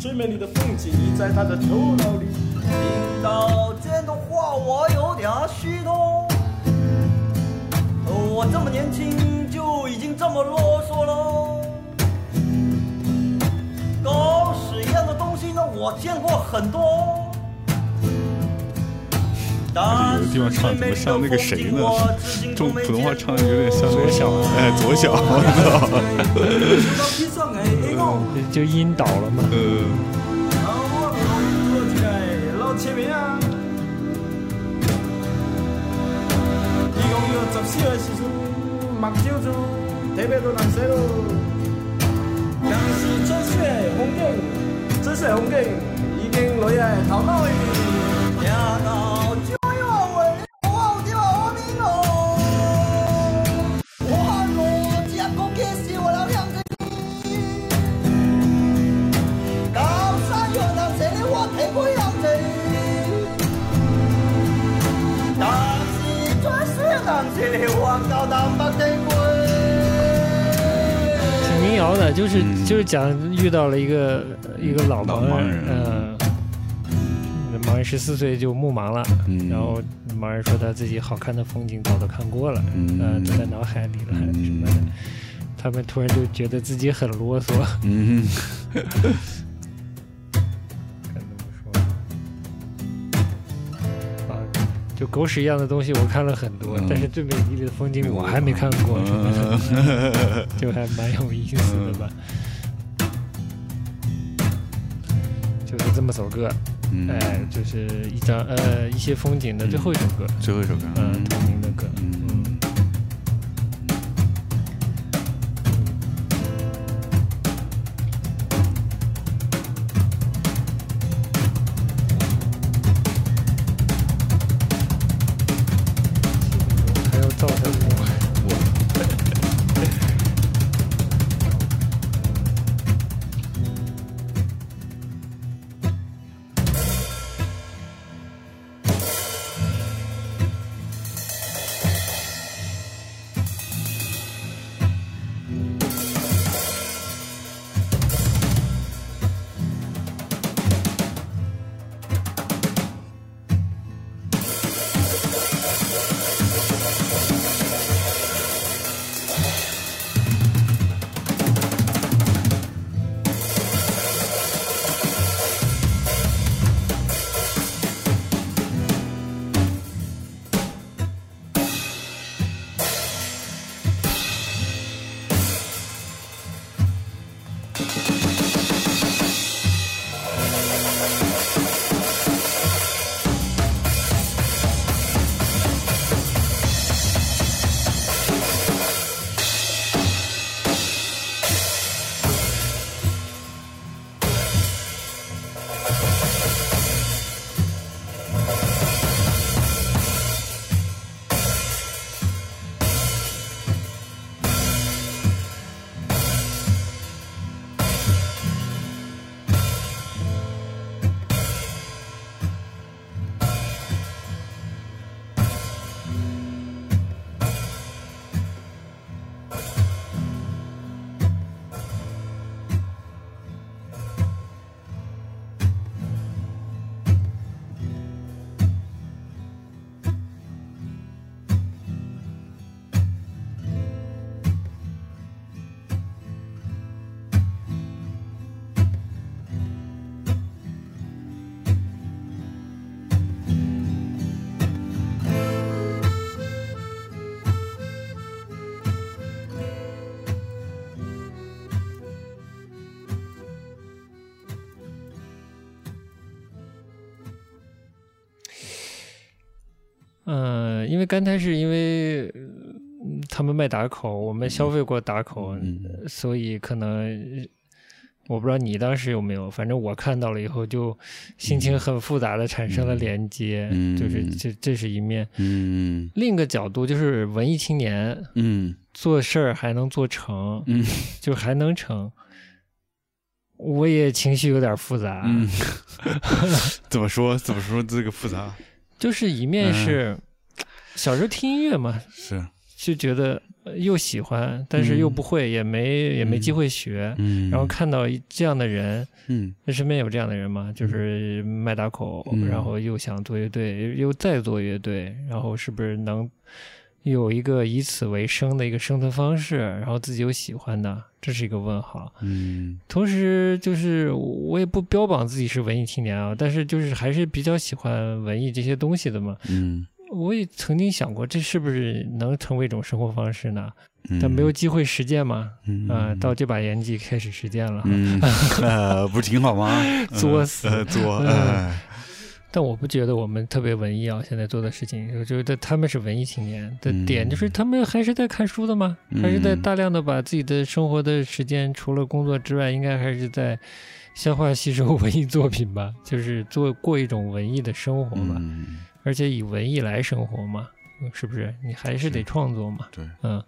最美丽的风景已在他的头脑里。听到这样的话，我有点虚脱。我这么年轻就已经这么啰嗦喽，狗屎一样的东西呢，我见过很多。有的地方唱怎么像那个谁呢？中普通话唱的有点像左小，哎，左小，就晕倒了嘛。十四的时阵，目睭就特别多难食咯。但是这些风景，这些风景已经落在头脑里。的，就是就是讲遇到了一个一个老盲人，嗯，盲人十四岁就目盲了，然后盲人说他自己好看的风景早都看过了，嗯，都在脑海里了什么的，他们突然就觉得自己很啰嗦，嗯。[LAUGHS] 就狗屎一样的东西，我看了很多，但是最美丽的风景我还没看过，[LAUGHS] 就还蛮有意思的吧。就是这么首歌，哎，就是一张呃一些风景的最后一首歌，最后一首歌，嗯，同名的歌。嗯，因为干台是因为他们卖打口，我们消费过打口，所以可能我不知道你当时有没有，反正我看到了以后就心情很复杂的产生了连接，就是这这是一面。嗯，另一个角度就是文艺青年，嗯，做事儿还能做成，嗯，就还能成。我也情绪有点复杂。嗯，[LAUGHS] [LAUGHS] 怎么说？怎么说这个复杂？就是一面是小时候听音乐嘛，是。就觉得又喜欢，但是又不会，也没也没机会学。嗯，然后看到这样的人，嗯，那身边有这样的人嘛，就是卖打口，然后又想做乐队，又再做乐队，然后是不是能？有一个以此为生的一个生存方式，然后自己又喜欢的，这是一个问号。嗯，同时就是我也不标榜自己是文艺青年啊，但是就是还是比较喜欢文艺这些东西的嘛。嗯，我也曾经想过，这是不是能成为一种生活方式呢？但没有机会实践嘛。啊，到这把年纪开始实践了。[LAUGHS] 嗯，不挺好吗？作死，作。但我不觉得我们特别文艺啊，现在做的事情，我觉得他们是文艺青年的点，就是他们还是在看书的嘛，还是在大量的把自己的生活的时间，除了工作之外，应该还是在消化吸收 [LAUGHS] 文艺作品吧，就是做过一种文艺的生活嘛，而且以文艺来生活嘛，是不是？你还是得创作嘛，对，嗯，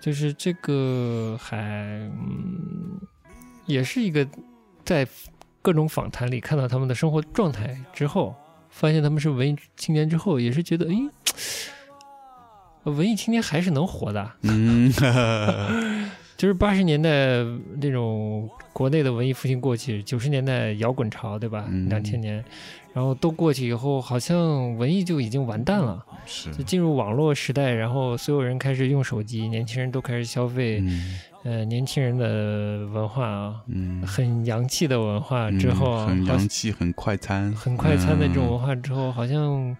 就是这个还，嗯，也是一个在。各种访谈里看到他们的生活状态之后，发现他们是文艺青年之后，也是觉得，哎，文艺青年还是能活的。嗯，[LAUGHS] [LAUGHS] 就是八十年代那种国内的文艺复兴过去，九十年代摇滚潮，对吧？两千年，然后都过去以后，好像文艺就已经完蛋了。是，就进入网络时代，然后所有人开始用手机，年轻人都开始消费。呃，年轻人的文化啊，嗯，很洋气的文化之后，很洋气，很快餐，很快餐的这种文化之后，好像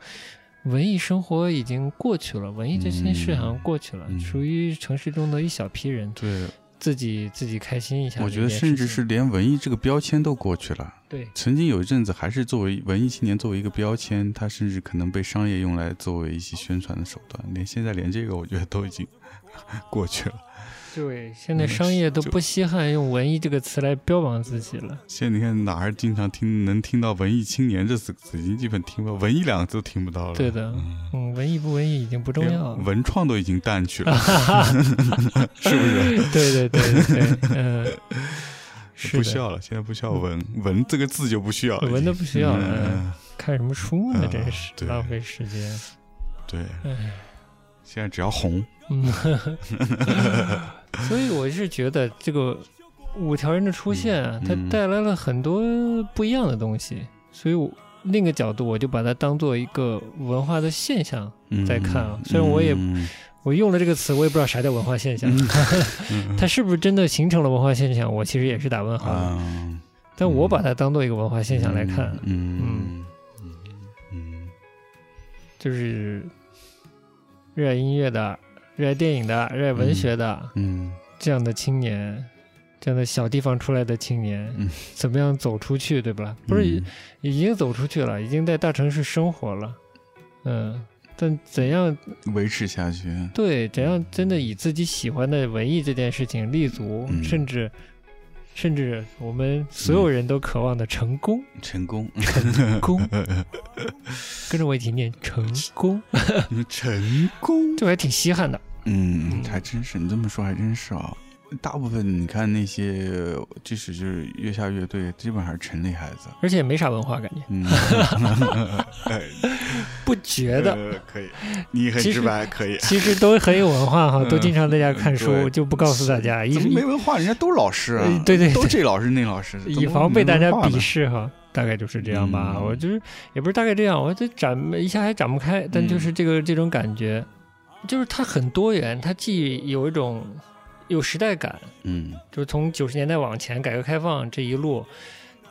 文艺生活已经过去了，文艺这件事好像过去了，属于城市中的一小批人，对，自己自己开心一下。我觉得甚至是连文艺这个标签都过去了。对，曾经有一阵子还是作为文艺青年作为一个标签，它甚至可能被商业用来作为一些宣传的手段。连现在连这个，我觉得都已经 [LAUGHS] 过去了。对，现在商业都不稀罕用“文艺”这个词来标榜自己了。现在你看哪儿经常听能听到“文艺青年”这四个字，已经基本听不到“文艺”两个字都听不到了。对的，嗯，文艺不文艺已经不重要了，文创都已经淡去了，[LAUGHS] [LAUGHS] 是不是？对对对对，嗯，不需要了，现在不需要“文”“文”这个字就不需要了，文都不需要了。看什么书呢？真是浪费时间。对，现在只要红。[LAUGHS] 所以我是觉得这个五条人的出现啊，它带来了很多不一样的东西。所以我另一个角度，我就把它当做一个文化的现象在看啊。虽然我也我用了这个词，我也不知道啥叫文化现象，[LAUGHS] 它是不是真的形成了文化现象？我其实也是打问号。但我把它当做一个文化现象来看，嗯。嗯。嗯，就是热爱音乐的。热爱电影的，热爱文学的，嗯，这样的青年，这样的小地方出来的青年，嗯，怎么样走出去，对吧？不是已经走出去了，已经在大城市生活了，嗯，但怎样维持下去？对，怎样真的以自己喜欢的文艺这件事情立足，甚至。甚至我们所有人都渴望的成功，成功，成功，[LAUGHS] 跟着我一起念成功，成功，这还挺稀罕的。嗯，还真是，你这么说还真是啊。大部分你看那些，即使就是月下乐队，基本上是城里孩子，而且没啥文化感觉。嗯，不觉得？可以，你很直白，可以。其实都很有文化哈，都经常在家看书，就不告诉大家。怎么没文化？人家都老师啊，对对，都这老师那老师，以防被大家鄙视哈。大概就是这样吧。我就是也不是大概这样，我这展一下还展不开，但就是这个这种感觉，就是它很多元，它既有一种。有时代感，嗯，就是从九十年代往前，改革开放这一路，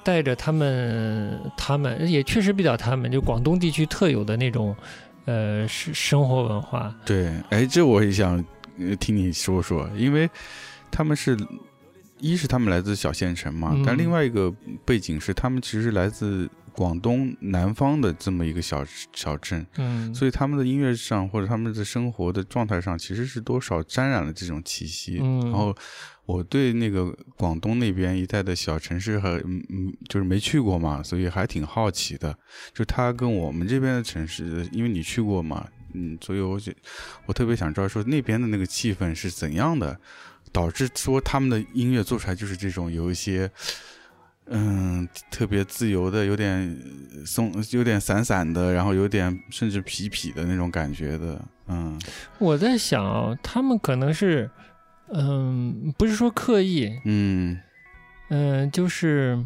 带着他们，他们也确实比较他们，就广东地区特有的那种，呃，生生活文化。对，哎，这我也想听你说说，因为他们是，一是他们来自小县城嘛，但另外一个背景是他们其实来自。广东南方的这么一个小小镇，嗯，所以他们的音乐上或者他们的生活的状态上，其实是多少沾染了这种气息。嗯，然后我对那个广东那边一带的小城市和嗯嗯，就是没去过嘛，所以还挺好奇的。就它跟我们这边的城市，因为你去过嘛，嗯，所以我就我特别想知道说那边的那个气氛是怎样的。导致说他们的音乐做出来就是这种有一些，嗯，特别自由的，有点松，有点散散的，然后有点甚至痞痞的那种感觉的，嗯。我在想，他们可能是，嗯，不是说刻意，嗯，嗯，就是，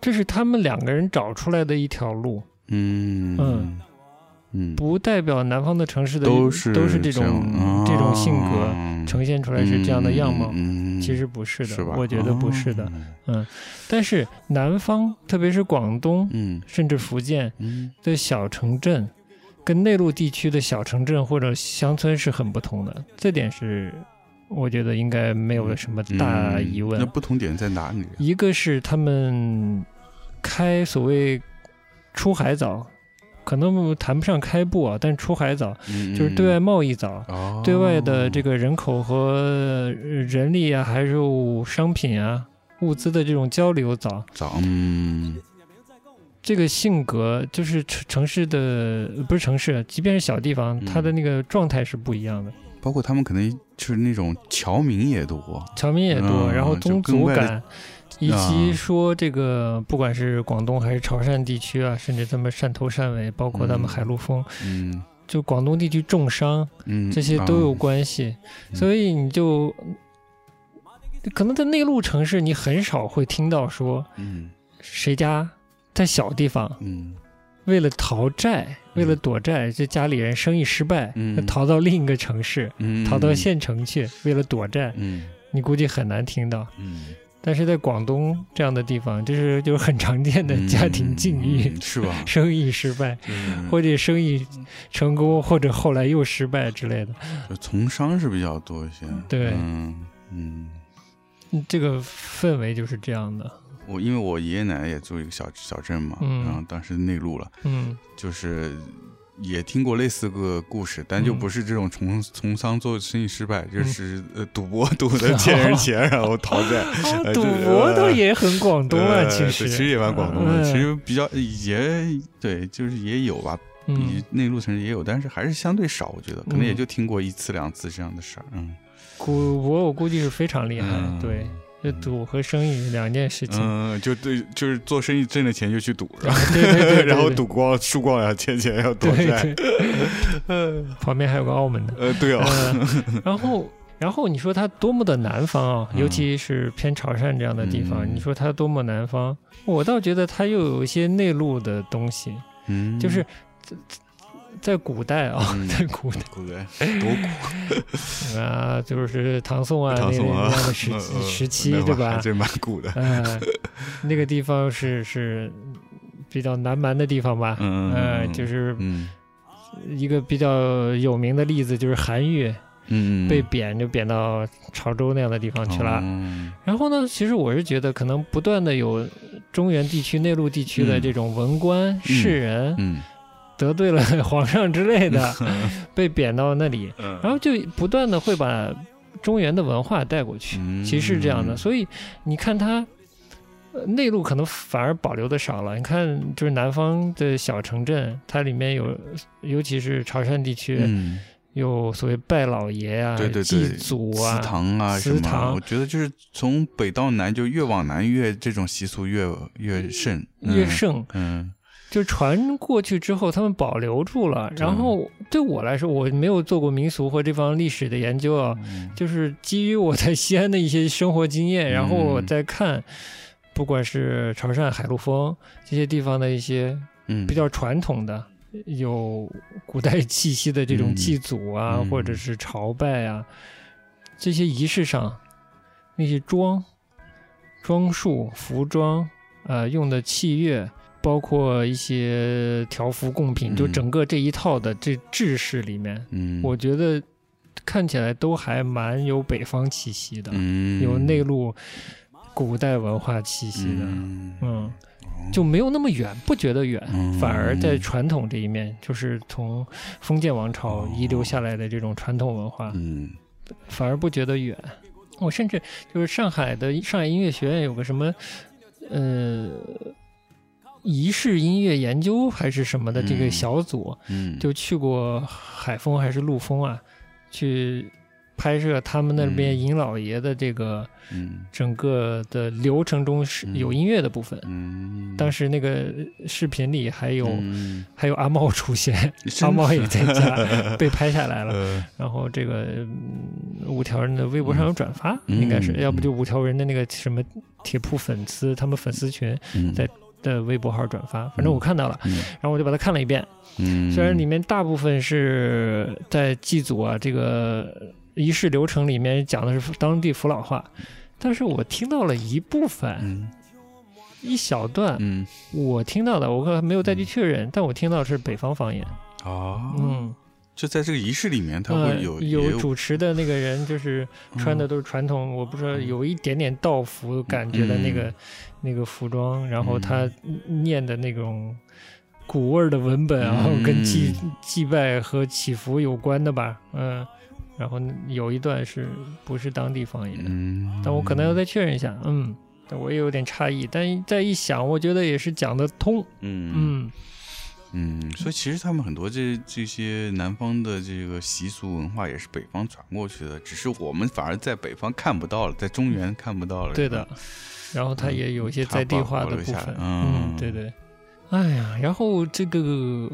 这是他们两个人找出来的一条路，嗯嗯。嗯，不代表南方的城市的都是都是这种这种性格呈现出来是这样的样貌，其实不是的，我觉得不是的，嗯，但是南方，特别是广东，嗯，甚至福建的小城镇，跟内陆地区的小城镇或者乡村是很不同的，这点是我觉得应该没有什么大疑问。那不同点在哪里？一个是他们开所谓出海早。可能谈不上开埠啊，但出海早，就是对外贸易早，对外的这个人口和人力啊，还有商品啊、物资的这种交流早。早，嗯，这个性格就是城城市的不是城市，即便是小地方，它的那个状态是不一样的。包括他们可能就是那种侨民也多，侨民也多，然后宗族感。以及说这个，不管是广东还是潮汕地区啊，甚至他们汕头、汕尾，包括他们海陆丰，嗯，就广东地区重商，嗯，这些都有关系。所以你就可能在内陆城市，你很少会听到说，嗯，谁家在小地方，嗯，为了逃债，为了躲债，这家里人生意失败，嗯，逃到另一个城市，嗯，逃到县城去，为了躲债，嗯，你估计很难听到，嗯。但是在广东这样的地方，这是就是很常见的家庭境遇，是吧？[LAUGHS] 生意失败，或者生意成功，或者后来又失败之类的。从商是比较多一些。对，嗯嗯，这个氛围就是这样的。我因为我爷爷奶奶也住一个小小镇嘛，然后当时内陆了，嗯，就是。也听过类似个故事，但就不是这种从从商做生意失败，就是呃赌博赌的欠人钱，[LAUGHS] 然后逃债。赌博倒也很广东啊，其实其实也蛮广东的，其实比较也对，就是也有吧，比内陆城市也有，但是还是相对少，我觉得可能也就听过一次两次这样的事儿。嗯，赌博我估计是非常厉害，对。就赌和生意两件事情，嗯，就对，就是做生意挣的钱就去赌，[LAUGHS] 然后对对对，然后赌光输光要，欠钱要躲债。嗯，[LAUGHS] 旁边还有个澳门的，呃，对哦。然后，然后你说他多么的南方啊，尤其是偏潮汕这样的地方，你说他多么南方，我倒觉得他又有一些内陆的东西，嗯，就是。在古代啊，[LAUGHS] 在古代，古代多古 [LAUGHS] 啊，就是唐宋啊那那样的时时期，对吧？这蛮古的。嗯，那个地方是是比较南蛮的地方吧？嗯，就是一个比较有名的例子，就是韩愈，嗯，被贬就贬到潮州那样的地方去了。嗯，然后呢，其实我是觉得，可能不断的有中原地区、内陆地区的这种文官士人，嗯。得罪了 [LAUGHS] 皇上之类的，[LAUGHS] 被贬到那里，然后就不断的会把中原的文化带过去，其实是这样的。所以你看它内陆可能反而保留的少了。你看，就是南方的小城镇，它里面有，尤其是潮汕地区，有所谓拜老爷啊、祭祖啊、祠堂啊什么。我觉得就是从北到南，就越往南越这种习俗越越盛，越盛。嗯。就传过去之后，他们保留住了。然后对我来说，我没有做过民俗或这方历史的研究啊，就是基于我在西安的一些生活经验，然后我再看，不管是潮汕、海陆丰这些地方的一些比较传统的、有古代气息的这种祭祖啊，或者是朝拜啊，这些仪式上那些装装束、服装，呃，用的器乐。包括一些条幅贡品，就整个这一套的这制式里面，嗯，我觉得看起来都还蛮有北方气息的，嗯，有内陆古代文化气息的，嗯，就没有那么远，不觉得远，反而在传统这一面，就是从封建王朝遗留下来的这种传统文化，嗯，反而不觉得远。我甚至就是上海的上海音乐学院有个什么，呃，仪式音乐研究还是什么的这个小组，嗯，就去过海丰还是陆丰啊，去。拍摄他们那边尹老爷的这个，整个的流程中是有音乐的部分。嗯，当时那个视频里还有还有阿茂出现，阿茂也在家 [LAUGHS] 被拍下来了。然后这个五条人的微博上有转发，应该是要不就五条人的那个什么铁铺粉丝，他们粉丝群在的微博号转发，反正我看到了，然后我就把它看了一遍。嗯，虽然里面大部分是在祭祖啊，这个。仪式流程里面讲的是当地福佬话，但是我听到了一部分，一小段，我听到的，我可没有再去确认，但我听到是北方方言。哦，嗯，就在这个仪式里面，他会有有主持的那个人，就是穿的都是传统，我不知道有一点点道服感觉的那个那个服装，然后他念的那种古味的文本，然 [LAUGHS] 后跟祭祭拜和祈福有关的吧，嗯。然后有一段是不是当地方言？嗯，但我可能要再确认一下。嗯，但我也有点诧异。但再一想，我觉得也是讲得通。嗯嗯嗯，所以其实他们很多这这些南方的这个习俗文化也是北方传过去的，只是我们反而在北方看不到了，在中原看不到了。对的。然后他也有一些在地化的部分。嗯，对对。哎呀，然后这个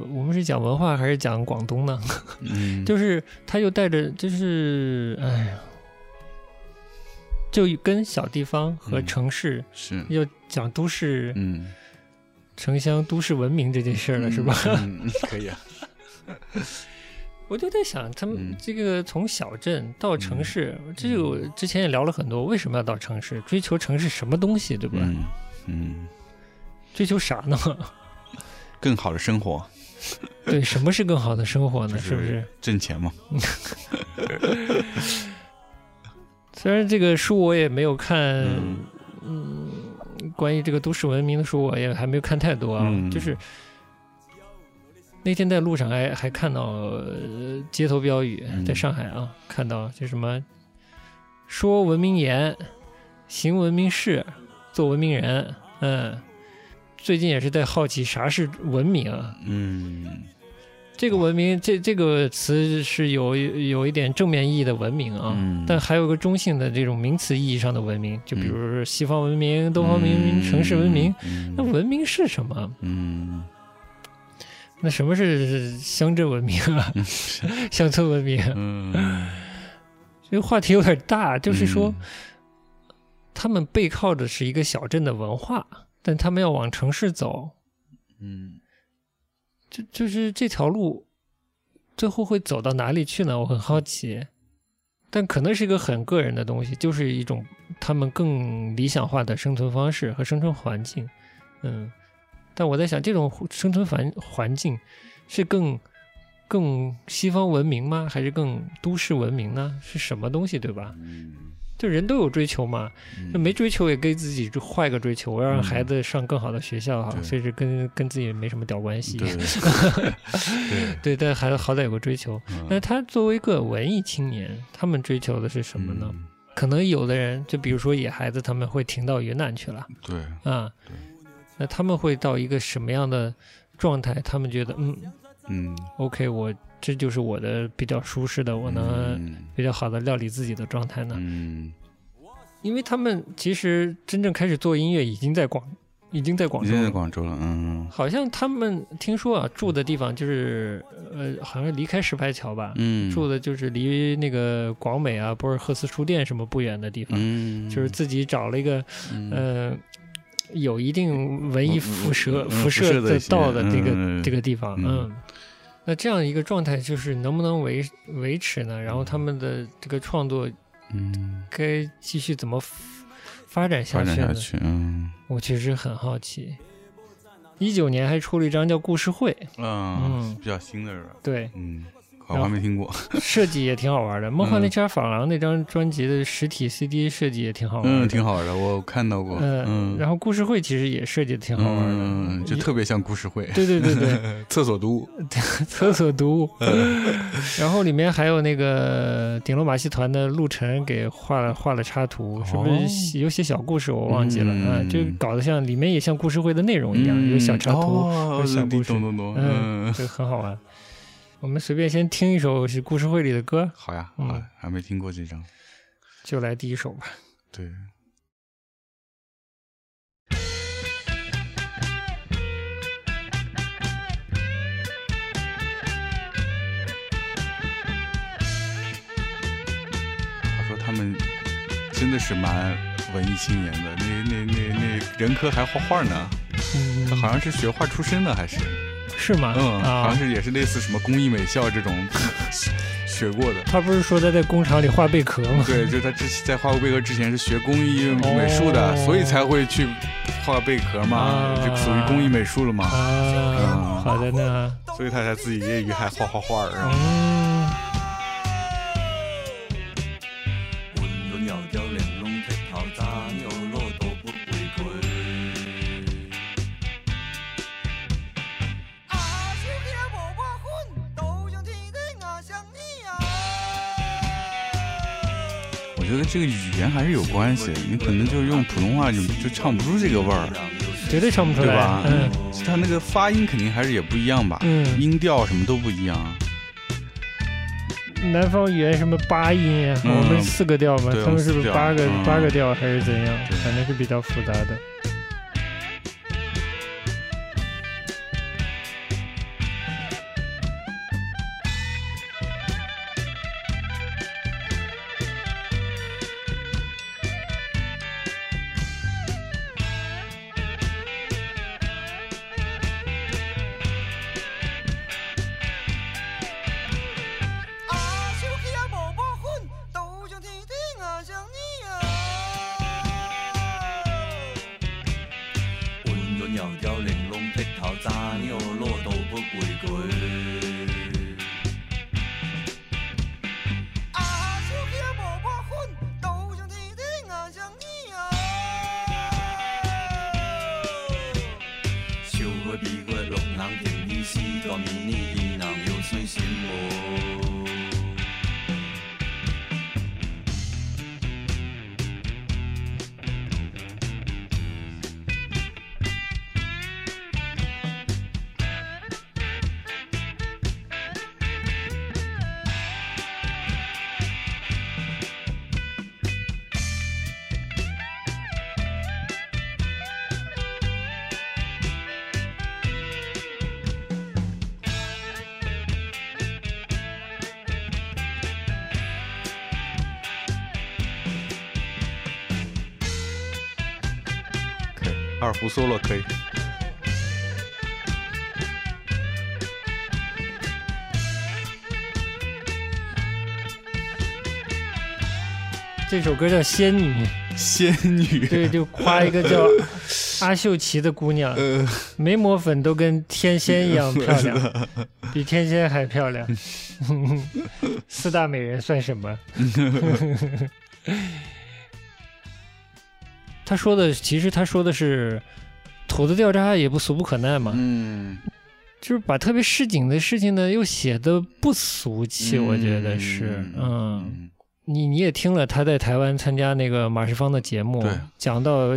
我们是讲文化还是讲广东呢？嗯，[LAUGHS] 就是他又带着，就是哎呀，就跟小地方和城市是又讲都市，嗯，城乡都市文明这件事了，是吧？嗯，可以啊。[LAUGHS] 我就在想，他们这个从小镇到城市，这个之前也聊了很多，为什么要到城市？追求城市什么东西，对吧？嗯，追求啥呢？更好的生活，[LAUGHS] 对，什么是更好的生活呢？是不是挣钱嘛？[LAUGHS] 虽然这个书我也没有看，嗯，关于这个都市文明的书我也还没有看太多啊。就是那天在路上还还看到街头标语，在上海啊，看到就什么说文明言，行文明事，做文明人，嗯。最近也是在好奇啥是文明啊？嗯，这个文明这这个词是有有一点正面意义的文明啊，但还有个中性的这种名词意义上的文明，就比如说西方文明、东方文明、城市文明。那文明是什么？嗯，那什么是乡镇文明啊？[LAUGHS] 乡村文明？嗯，这个话题有点大，就是说他们背靠的是一个小镇的文化。但他们要往城市走，嗯，就就是这条路，最后会走到哪里去呢？我很好奇，但可能是一个很个人的东西，就是一种他们更理想化的生存方式和生存环境，嗯。但我在想，这种生存环环境是更更西方文明吗？还是更都市文明呢？是什么东西，对吧？就人都有追求嘛，那没追求也给自己就换一个追求，我要让孩子上更好的学校哈，所以是跟跟自己没什么屌关系。对，[LAUGHS] 但孩子好歹有个追求。那他作为一个文艺青年，他们追求的是什么呢？可能有的人，就比如说野孩子，他们会停到云南去了。对啊，那他们会到一个什么样的状态？他们觉得嗯嗯，OK，我。这就是我的比较舒适的，我能比较好的料理自己的状态呢。嗯，因为他们其实真正开始做音乐已经在广，已经在广州，已经在广州了。嗯，好像他们听说啊，住的地方就是呃，好像离开石牌桥吧。嗯，住的就是离那个广美啊、博尔赫斯书店什么不远的地方。嗯，就是自己找了一个呃，有一定文艺辐射辐射的道的这个这个地方。嗯。那这样一个状态，就是能不能维维持呢？然后他们的这个创作，嗯，该继续怎么发展下去呢？发展下去，嗯，我其实很好奇。一九年还出了一张叫《故事会》，嗯，比较新的是吧？对，嗯，我还没听过。[LAUGHS] 设计也挺好玩的，《梦幻那家法郎》那张专辑的实体 CD 设计也挺好玩。嗯，挺好玩的，我看到过。嗯，然后故事会其实也设计的挺好玩的，嗯，就特别像故事会。对对对 [LAUGHS] [LAUGHS] 对，厕所读物，厕所读物。然后里面还有那个顶楼马戏团的陆晨给画了画了插图，是不是有些小故事？我忘记了啊，就搞得像里面也像故事会的内容一样，有小插图，有小故事，嗯，这很好玩。我们随便先听一首是故事会里的歌。好呀，嗯，还没听过这张，就来第一首吧。对。他说他们真的是蛮文艺青年的，那那那那人科还画画呢，他好像是学画出身的，还是。是吗？嗯，好像是也是类似什么工艺美校这种 [LAUGHS] 学过的。他不是说他在工厂里画贝壳吗？对，就他之前在画过贝壳之前是学工艺美术的，所以才会去画贝壳嘛，就属于工艺美术了嘛。啊，好的呢。所以他才自己业余还画画画嗯。觉得这个语言还是有关系，你可能就用普通话就就唱不出这个味儿，绝对唱不出来，对吧？嗯，他那个发音肯定还是也不一样吧？嗯，音调什么都不一样。南方语言什么八音啊？我们四个调嘛，他们是不是八个八个调还是怎样？反正是比较复杂的。二胡 solo 可以。这首歌叫《仙女》，仙女，对，就夸一个叫 [LAUGHS] 阿秀琪的姑娘，没抹粉都跟天仙一样漂亮，[LAUGHS] 比天仙还漂亮。[LAUGHS] 四大美人算什么？他说的其实他说的是，土的掉渣也不俗不可耐嘛。嗯，就是把特别市井的事情呢，又写的不俗气，我觉得是。嗯，你你也听了他在台湾参加那个马世芳的节目，讲到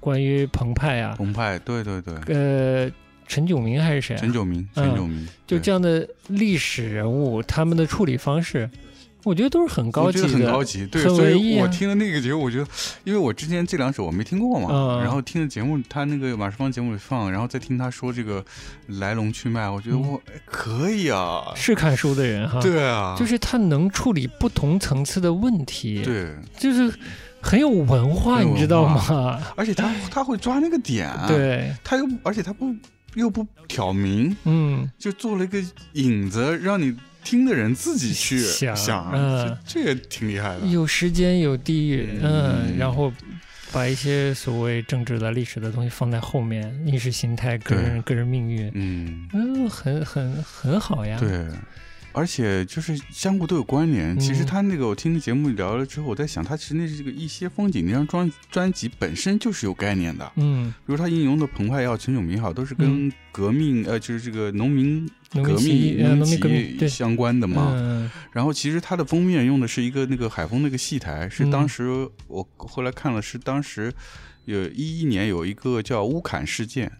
关于澎湃啊，澎湃，对对对。呃，陈炯明还是谁？陈炯明，陈炯明，就这样的历史人物，他们的处理方式。我觉得都是很高级的，很高级，对，所以我听的那个节目，我觉得，因为我之前这两首我没听过嘛，然后听的节目，他那个马世芳节目里放，然后再听他说这个来龙去脉，我觉得我可以啊，是看书的人哈，对啊，就是他能处理不同层次的问题，对，就是很有文化，你知道吗？而且他 [LAUGHS] 他会抓那个点，对，他又而且他不又不挑明，嗯，就做了一个引子让你。听的人自己去想，嗯，这也挺厉害的。有时间，有地域，嗯，然后把一些所谓政治的、历史的东西放在后面，意识形态、个人、个人命运，嗯嗯，很很很好呀。对。而且就是相互都有关联。其实他那个我听节目聊了之后，我在想，他其实那是这个一些风景那张专专辑本身就是有概念的。嗯，比如他引用的澎湃也好，陈炯明也好，都是跟革命呃，就是这个农民革命、农民革命相关的嘛。然后其实他的封面用的是一个那个海丰那个戏台，是当时我后来看了，是当时有一一年有一个叫乌坎事件。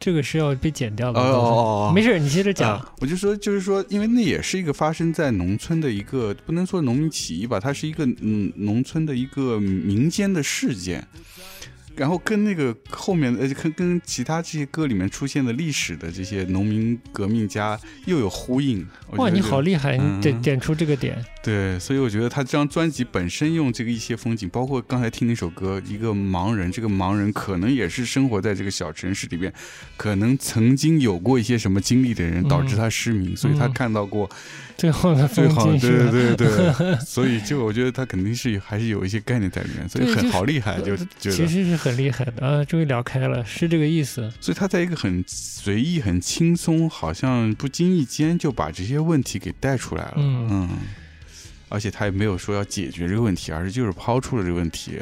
这个是要被剪掉的哦，没事，你接着讲。我就说，就是说，因为那也是一个发生在农村的一个，不能说农民起义吧，它是一个嗯农村的一个民间的事件。然后跟那个后面呃，跟跟其他这些歌里面出现的历史的这些农民革命家又有呼应。哇，你好厉害，你点点出这个点。对，所以我觉得他这张专辑本身用这个一些风景，包括刚才听那首歌，一个盲人，这个盲人可能也是生活在这个小城市里边，可能曾经有过一些什么经历的人，导致他失明，所以他看到过。最后的最好，对对对，[LAUGHS] 所以就我觉得他肯定是还是有一些概念在里面，所以很好厉害，就觉得其实是很厉害的啊，终于聊开了，是这个意思。所以他在一个很随意、很轻松，好像不经意间就把这些问题给带出来了，嗯，而且他也没有说要解决这个问题，而是就是抛出了这个问题，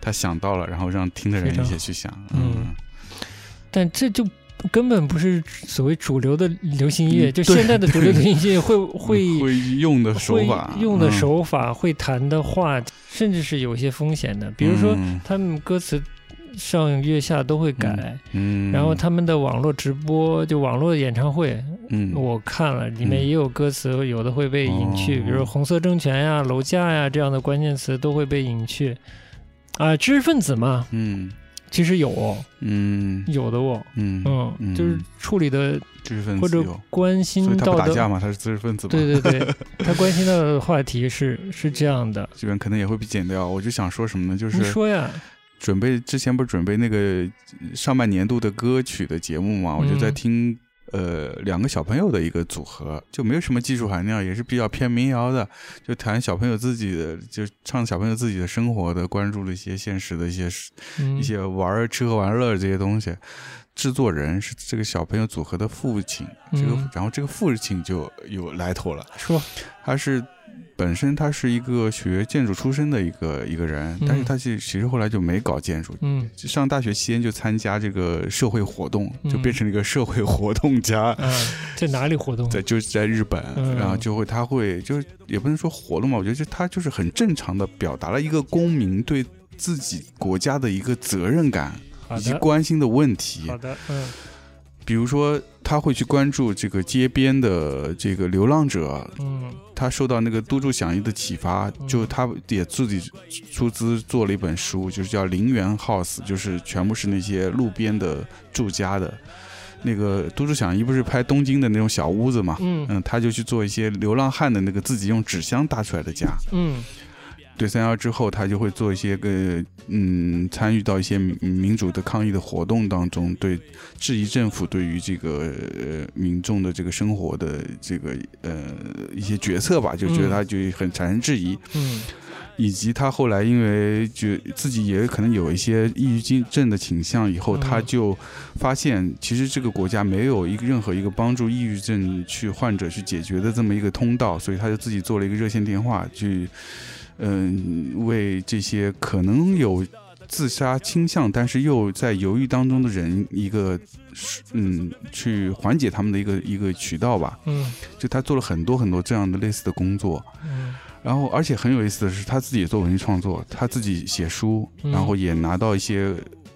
他想到了，然后让听的人一起去想，嗯，但这就。根本不是所谓主流的流行音乐，就现在的主流 [LAUGHS] 流行音乐会会会用的手法，用的手法，会弹的话，甚至是有些风险的。比如说，他们歌词上月下都会改，嗯，然后他们的网络直播，就网络演唱会，嗯，我看了，里面也有歌词，有的会被隐去，比如“红色政权”呀、“楼价”呀这样的关键词都会被隐去。啊，知识分子嘛，嗯。其实有，嗯，有的哦，嗯嗯，就是处理的知识分子或者关心到的打架嘛，他是知识分子，对对对，[LAUGHS] 他关心到的话题是是这样的，这边可能也会被剪掉。我就想说什么呢？就是你说呀，准备之前不是准备那个上半年度的歌曲的节目嘛，我就在听。呃，两个小朋友的一个组合，就没有什么技术含量，也是比较偏民谣的，就谈小朋友自己的，就唱小朋友自己的生活的，关注了一些现实的一些一些玩吃喝玩乐这些东西。制作人是这个小朋友组合的父亲，这个然后这个父亲就有来头了，说他是。本身他是一个学建筑出身的一个一个人，但是他其实其实后来就没搞建筑，嗯，上大学期间就参加这个社会活动，就变成了一个社会活动家。在哪里活动？在就是在日本，然后就会他会就是也不能说活动嘛，我觉得就他就是很正常的表达了一个公民对自己国家的一个责任感以及关心的问题。好的，嗯。比如说，他会去关注这个街边的这个流浪者，嗯，他受到那个都筑响一的启发，就他也自己出资做了一本书，就是叫《陵园 House》，就是全部是那些路边的住家的。那个都筑响一不是拍东京的那种小屋子嘛，嗯。嗯，他就去做一些流浪汉的那个自己用纸箱搭出来的家，嗯。对三幺之后，他就会做一些个嗯，参与到一些民民主的抗议的活动当中，对质疑政府对于这个呃民众的这个生活的这个呃一些决策吧，就觉得他就很产生质疑。嗯，以及他后来因为就自己也可能有一些抑郁症的倾向，以后他就发现其实这个国家没有一个任何一个帮助抑郁症去患者去解决的这么一个通道，所以他就自己做了一个热线电话去。嗯，为这些可能有自杀倾向，但是又在犹豫当中的人，一个嗯，去缓解他们的一个一个渠道吧。嗯，就他做了很多很多这样的类似的工作。嗯，然后而且很有意思的是，他自己也做文艺创作，他自己写书，然后也拿到一些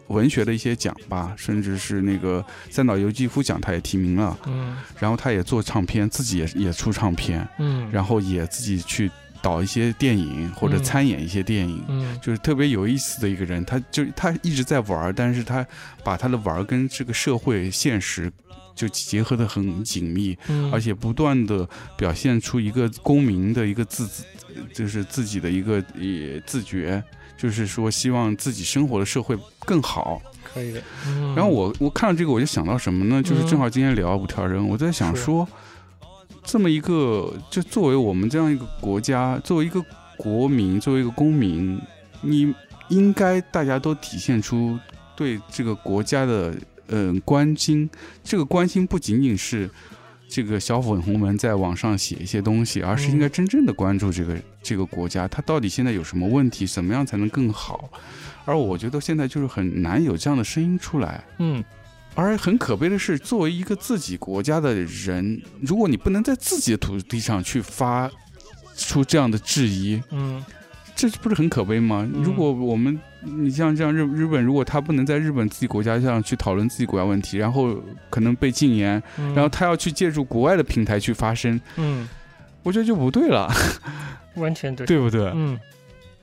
文学的一些奖吧，甚至是那个三岛由纪夫奖，他也提名了。嗯，然后他也做唱片，自己也也出唱片。嗯，然后也自己去。导一些电影或者参演一些电影，嗯，就是特别有意思的一个人。他就他一直在玩，但是他把他的玩跟这个社会现实就结合的很紧密，嗯，而且不断的表现出一个公民的一个自，就是自己的一个也自觉，就是说希望自己生活的社会更好。可以的。然后我我看到这个我就想到什么呢？就是正好今天聊五条人，我在想说。这么一个，就作为我们这样一个国家，作为一个国民，作为一个公民，你应该大家都体现出对这个国家的嗯关心。这个关心不仅仅是这个小粉红们在网上写一些东西，而是应该真正的关注这个这个国家，它到底现在有什么问题，怎么样才能更好？而我觉得现在就是很难有这样的声音出来。嗯，而很可悲的是，作为一个自己国家的人，如果你不能在自己的土地上去发出这样的质疑，嗯。这不是很可悲吗？如果我们，你像这样日日本，如果他不能在日本自己国家上去讨论自己国家问题，然后可能被禁言，然后他要去借助国外的平台去发声，嗯，我觉得就不对了，[LAUGHS] 完全对，对不对？嗯。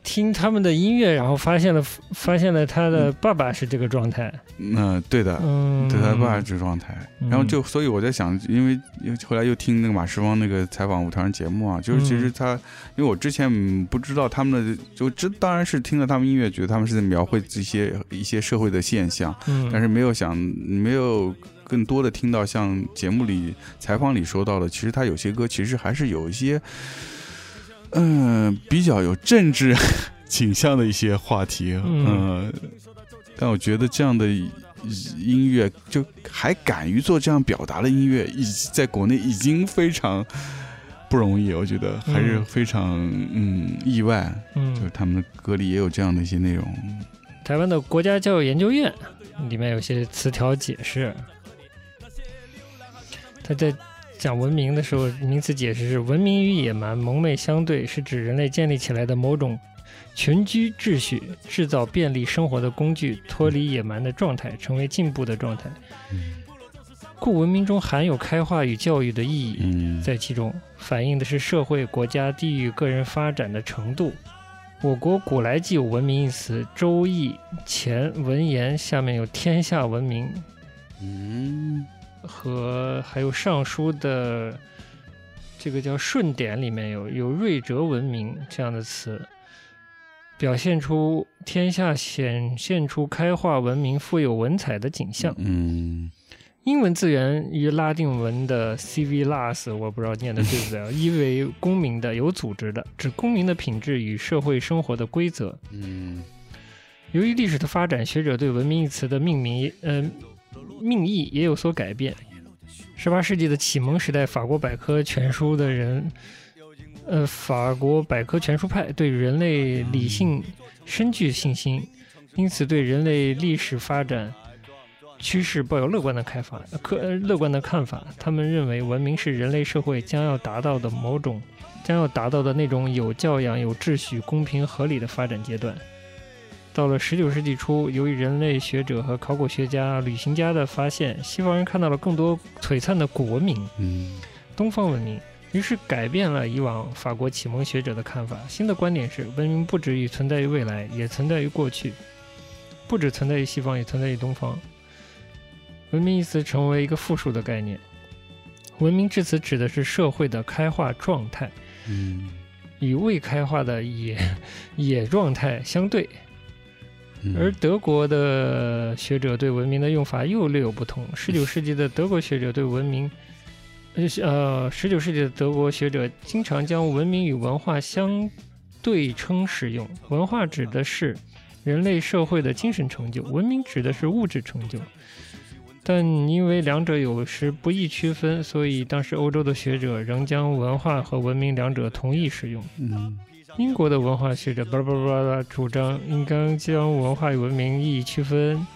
听他们的音乐，然后发现了发现了他的爸爸是这个状态。嗯，对的，嗯对他爸爸这个状态。然后就所以我在想，因为后来又听那个马世芳那个采访舞台上节目啊，就是其实他，因为我之前不知道他们的，就这当然是听了他们音乐，觉得他们是在描绘这些一些社会的现象，嗯但是没有想没有更多的听到像节目里采访里说到的，其实他有些歌其实还是有一些。嗯，比较有政治 [LAUGHS] 倾向的一些话题，嗯，但我觉得这样的音乐就还敢于做这样表达的音乐，已在国内已经非常不容易，我觉得还是非常嗯意外，嗯，就是他们的歌里也有这样的一些内容。台湾的国家教育研究院里面有些词条解释，他在。讲文明的时候，名词解释是：文明与野蛮蒙昧相对，是指人类建立起来的某种群居秩序，制造便利生活的工具，脱离野蛮的状态，成为进步的状态。故文明中含有开化与教育的意义，在其中反映的是社会、国家、地域、个人发展的程度。我国古来既有文明一词，《周易》前文言下面有天下文明。嗯。和还有《尚书》的这个叫顺典里面有有瑞哲文明这样的词，表现出天下显现出开化文明、富有文采的景象。嗯，英文字源于拉丁文的 civilas，我不知道念的对不对啊，[LAUGHS] 意为公民的、有组织的，指公民的品质与社会生活的规则。嗯，由于历史的发展，学者对“文明”一词的命名，嗯。命意也有所改变。十八世纪的启蒙时代，法国百科全书的人，呃，法国百科全书派对人类理性深具信心，因此对人类历史发展趋势抱有乐观的开发、可乐观的看法。他们认为，文明是人类社会将要达到的某种，将要达到的那种有教养、有秩序、公平合理的发展阶段。到了十九世纪初，由于人类学者和考古学家、旅行家的发现，西方人看到了更多璀璨的古文明，嗯，东方文明，于是改变了以往法国启蒙学者的看法。新的观点是，文明不止于存在于未来，也存在于过去，不止存在于西方，也存在于东方。文明一词成为一个复数的概念，文明至此指的是社会的开化状态，嗯，与未开化的野 [LAUGHS] 野状态相对。而德国的学者对文明的用法又略有不同。十九世纪的德国学者对文明，呃，十九世纪的德国学者经常将文明与文化相对称使用。文化指的是人类社会的精神成就，文明指的是物质成就。但因为两者有时不易区分，所以当时欧洲的学者仍将文化和文明两者同义使用。嗯。英国的文化学者巴拉巴拉巴拉主张应该将文化与文明意义区分，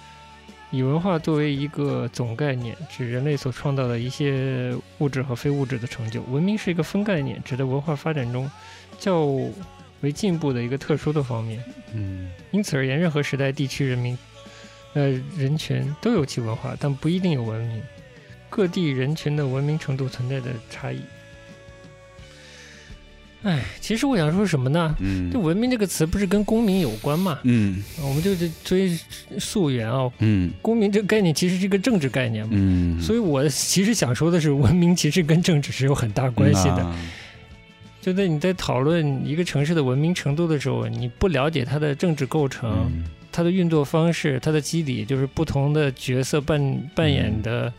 以文化作为一个总概念，指人类所创造的一些物质和非物质的成就；文明是一个分概念，指的文化发展中较为进步的一个特殊的方面。嗯，因此而言，任何时代、地区、人民、呃人群都有其文化，但不一定有文明。各地人群的文明程度存在的差异。哎，其实我想说什么呢？嗯，就“文明”这个词不是跟公民有关嘛？嗯，我们就追溯源啊。嗯，公民这个概念其实是一个政治概念嘛。嗯，所以我其实想说的是，文明其实跟政治是有很大关系的。就在你在讨论一个城市的文明程度的时候，你不了解它的政治构成、它的运作方式、它的基底，就是不同的角色扮扮演的，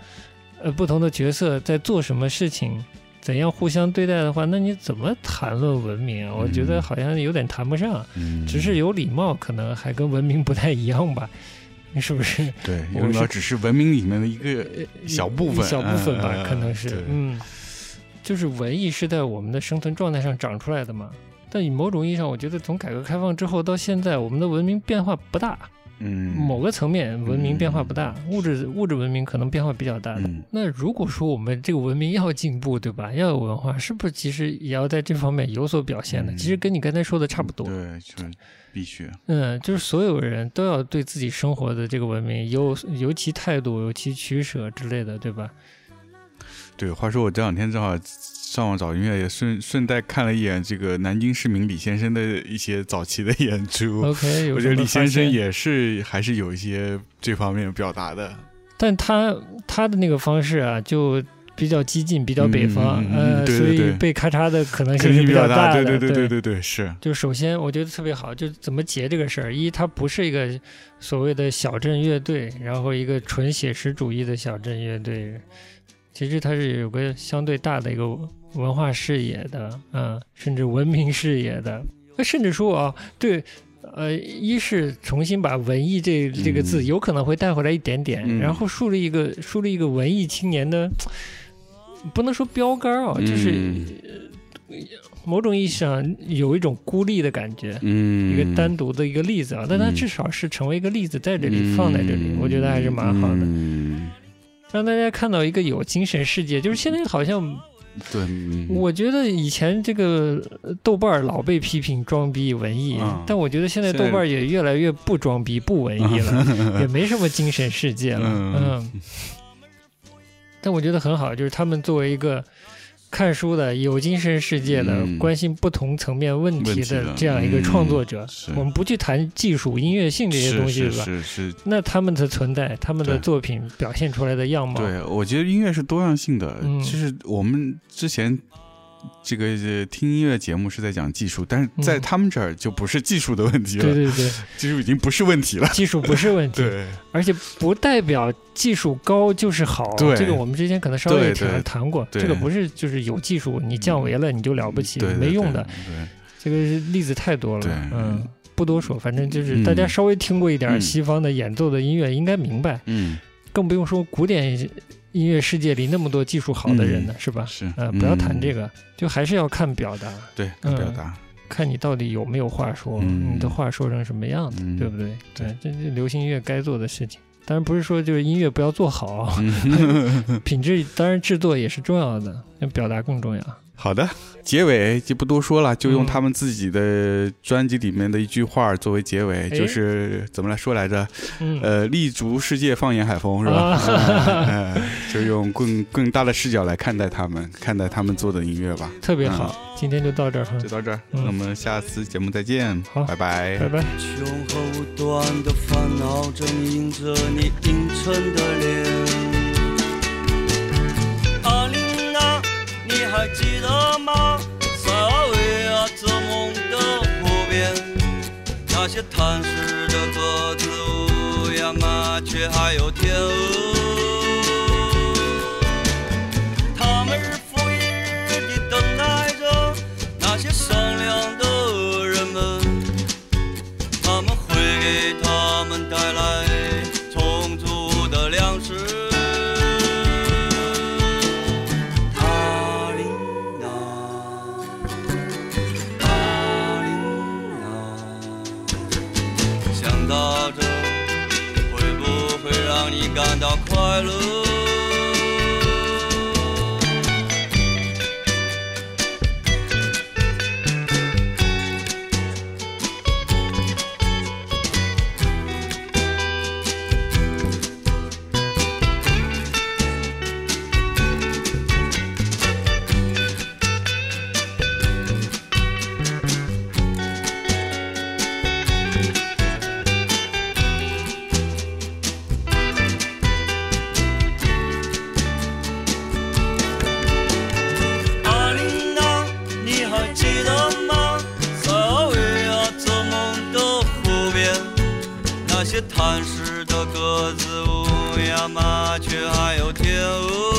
呃，不同的角色在做什么事情。怎样互相对待的话，那你怎么谈论文明啊？我觉得好像有点谈不上，只是有礼貌，可能还跟文明不太一样吧。[LAUGHS] 是不是？对，幼苗只是文明里面的一个小部分，小部分吧，可能是。嗯，就是文艺是在我们的生存状态上长出来的嘛。但以某种意义上，我觉得从改革开放之后到现在，我们的文明变化不大。嗯，某个层面文明变化不大，物质物质文明可能变化比较大的。那如果说我们这个文明要进步，对吧？要有文化，是不是其实也要在这方面有所表现呢？其实跟你刚才说的差不多。对，就必须。嗯，就是所有人都要对自己生活的这个文明有尤其态度，尤其取舍之类的，对吧？对，话说我这两天正好。上网找音乐，也顺顺带看了一眼这个南京市民李先生的一些早期的演出。OK，我觉得李先生也是还是有一些这方面表达的。但他他的那个方式啊，就比较激进，比较北方，呃，所以被咔嚓的可能性是比较大的。对对对对对对，是。就首先我觉得特别好，就怎么结这个事儿。一，他不是一个所谓的小镇乐队，然后一个纯写实主义的小镇乐队，其实它是有个相对大的一个。文化视野的，嗯，甚至文明视野的，甚至说啊，对，呃，一是重新把文艺这这个字有可能会带回来一点点，然后树立一个树立一个文艺青年的，不能说标杆啊，就是某种意义上有一种孤立的感觉，嗯，一个单独的一个例子啊，但它至少是成为一个例子在这里放在这里，我觉得还是蛮好的，让大家看到一个有精神世界，就是现在好像。对，我觉得以前这个豆瓣老被批评装逼文艺，但我觉得现在豆瓣也越来越不装逼不文艺了，[LAUGHS] 也没什么精神世界了。嗯，但我觉得很好，就是他们作为一个。看书的有精神世界的关心不同层面问题的这样一个创作者，我们不去谈技术音乐性这些东西，是吧？是是。那他们的存在，他们的作品表现出来的样貌，对我觉得音乐是多样性的，其实我们之前。这个听音乐节目是在讲技术，但是在他们这儿就不是技术的问题了。对对对，技术已经不是问题了。技术不是问题，对，而且不代表技术高就是好。对，这个我们之前可能稍微谈谈过。这个不是就是有技术，你降维了你就了不起，没用的。对，这个例子太多了。嗯，不多说，反正就是大家稍微听过一点西方的演奏的音乐，应该明白。嗯，更不用说古典。音乐世界里那么多技术好的人呢，是吧？是，呃，不要谈这个，就还是要看表达。对，看表达，看你到底有没有话说，你的话说成什么样子，对不对？对，这是流行音乐该做的事情。当然不是说就是音乐不要做好，[LAUGHS] 品质当然制作也是重要的，那表达更重要。好的，结尾就不多说了，就用他们自己的专辑里面的一句话作为结尾，就是怎么来说来着？呃，立足世界，放眼海风，是吧？[LAUGHS] [LAUGHS] 就用更更大的视角来看待他们，看待他们做的音乐吧。特别好，今天就到这儿，就到这儿，那我们下次节目再见，好，拜拜，拜拜。还记得吗？塞尔维亚做梦的湖边，那些贪食的鸽子、乌鸦、麻雀，还有天鹅。到快鸽子乌鸦麻雀还有天鹅。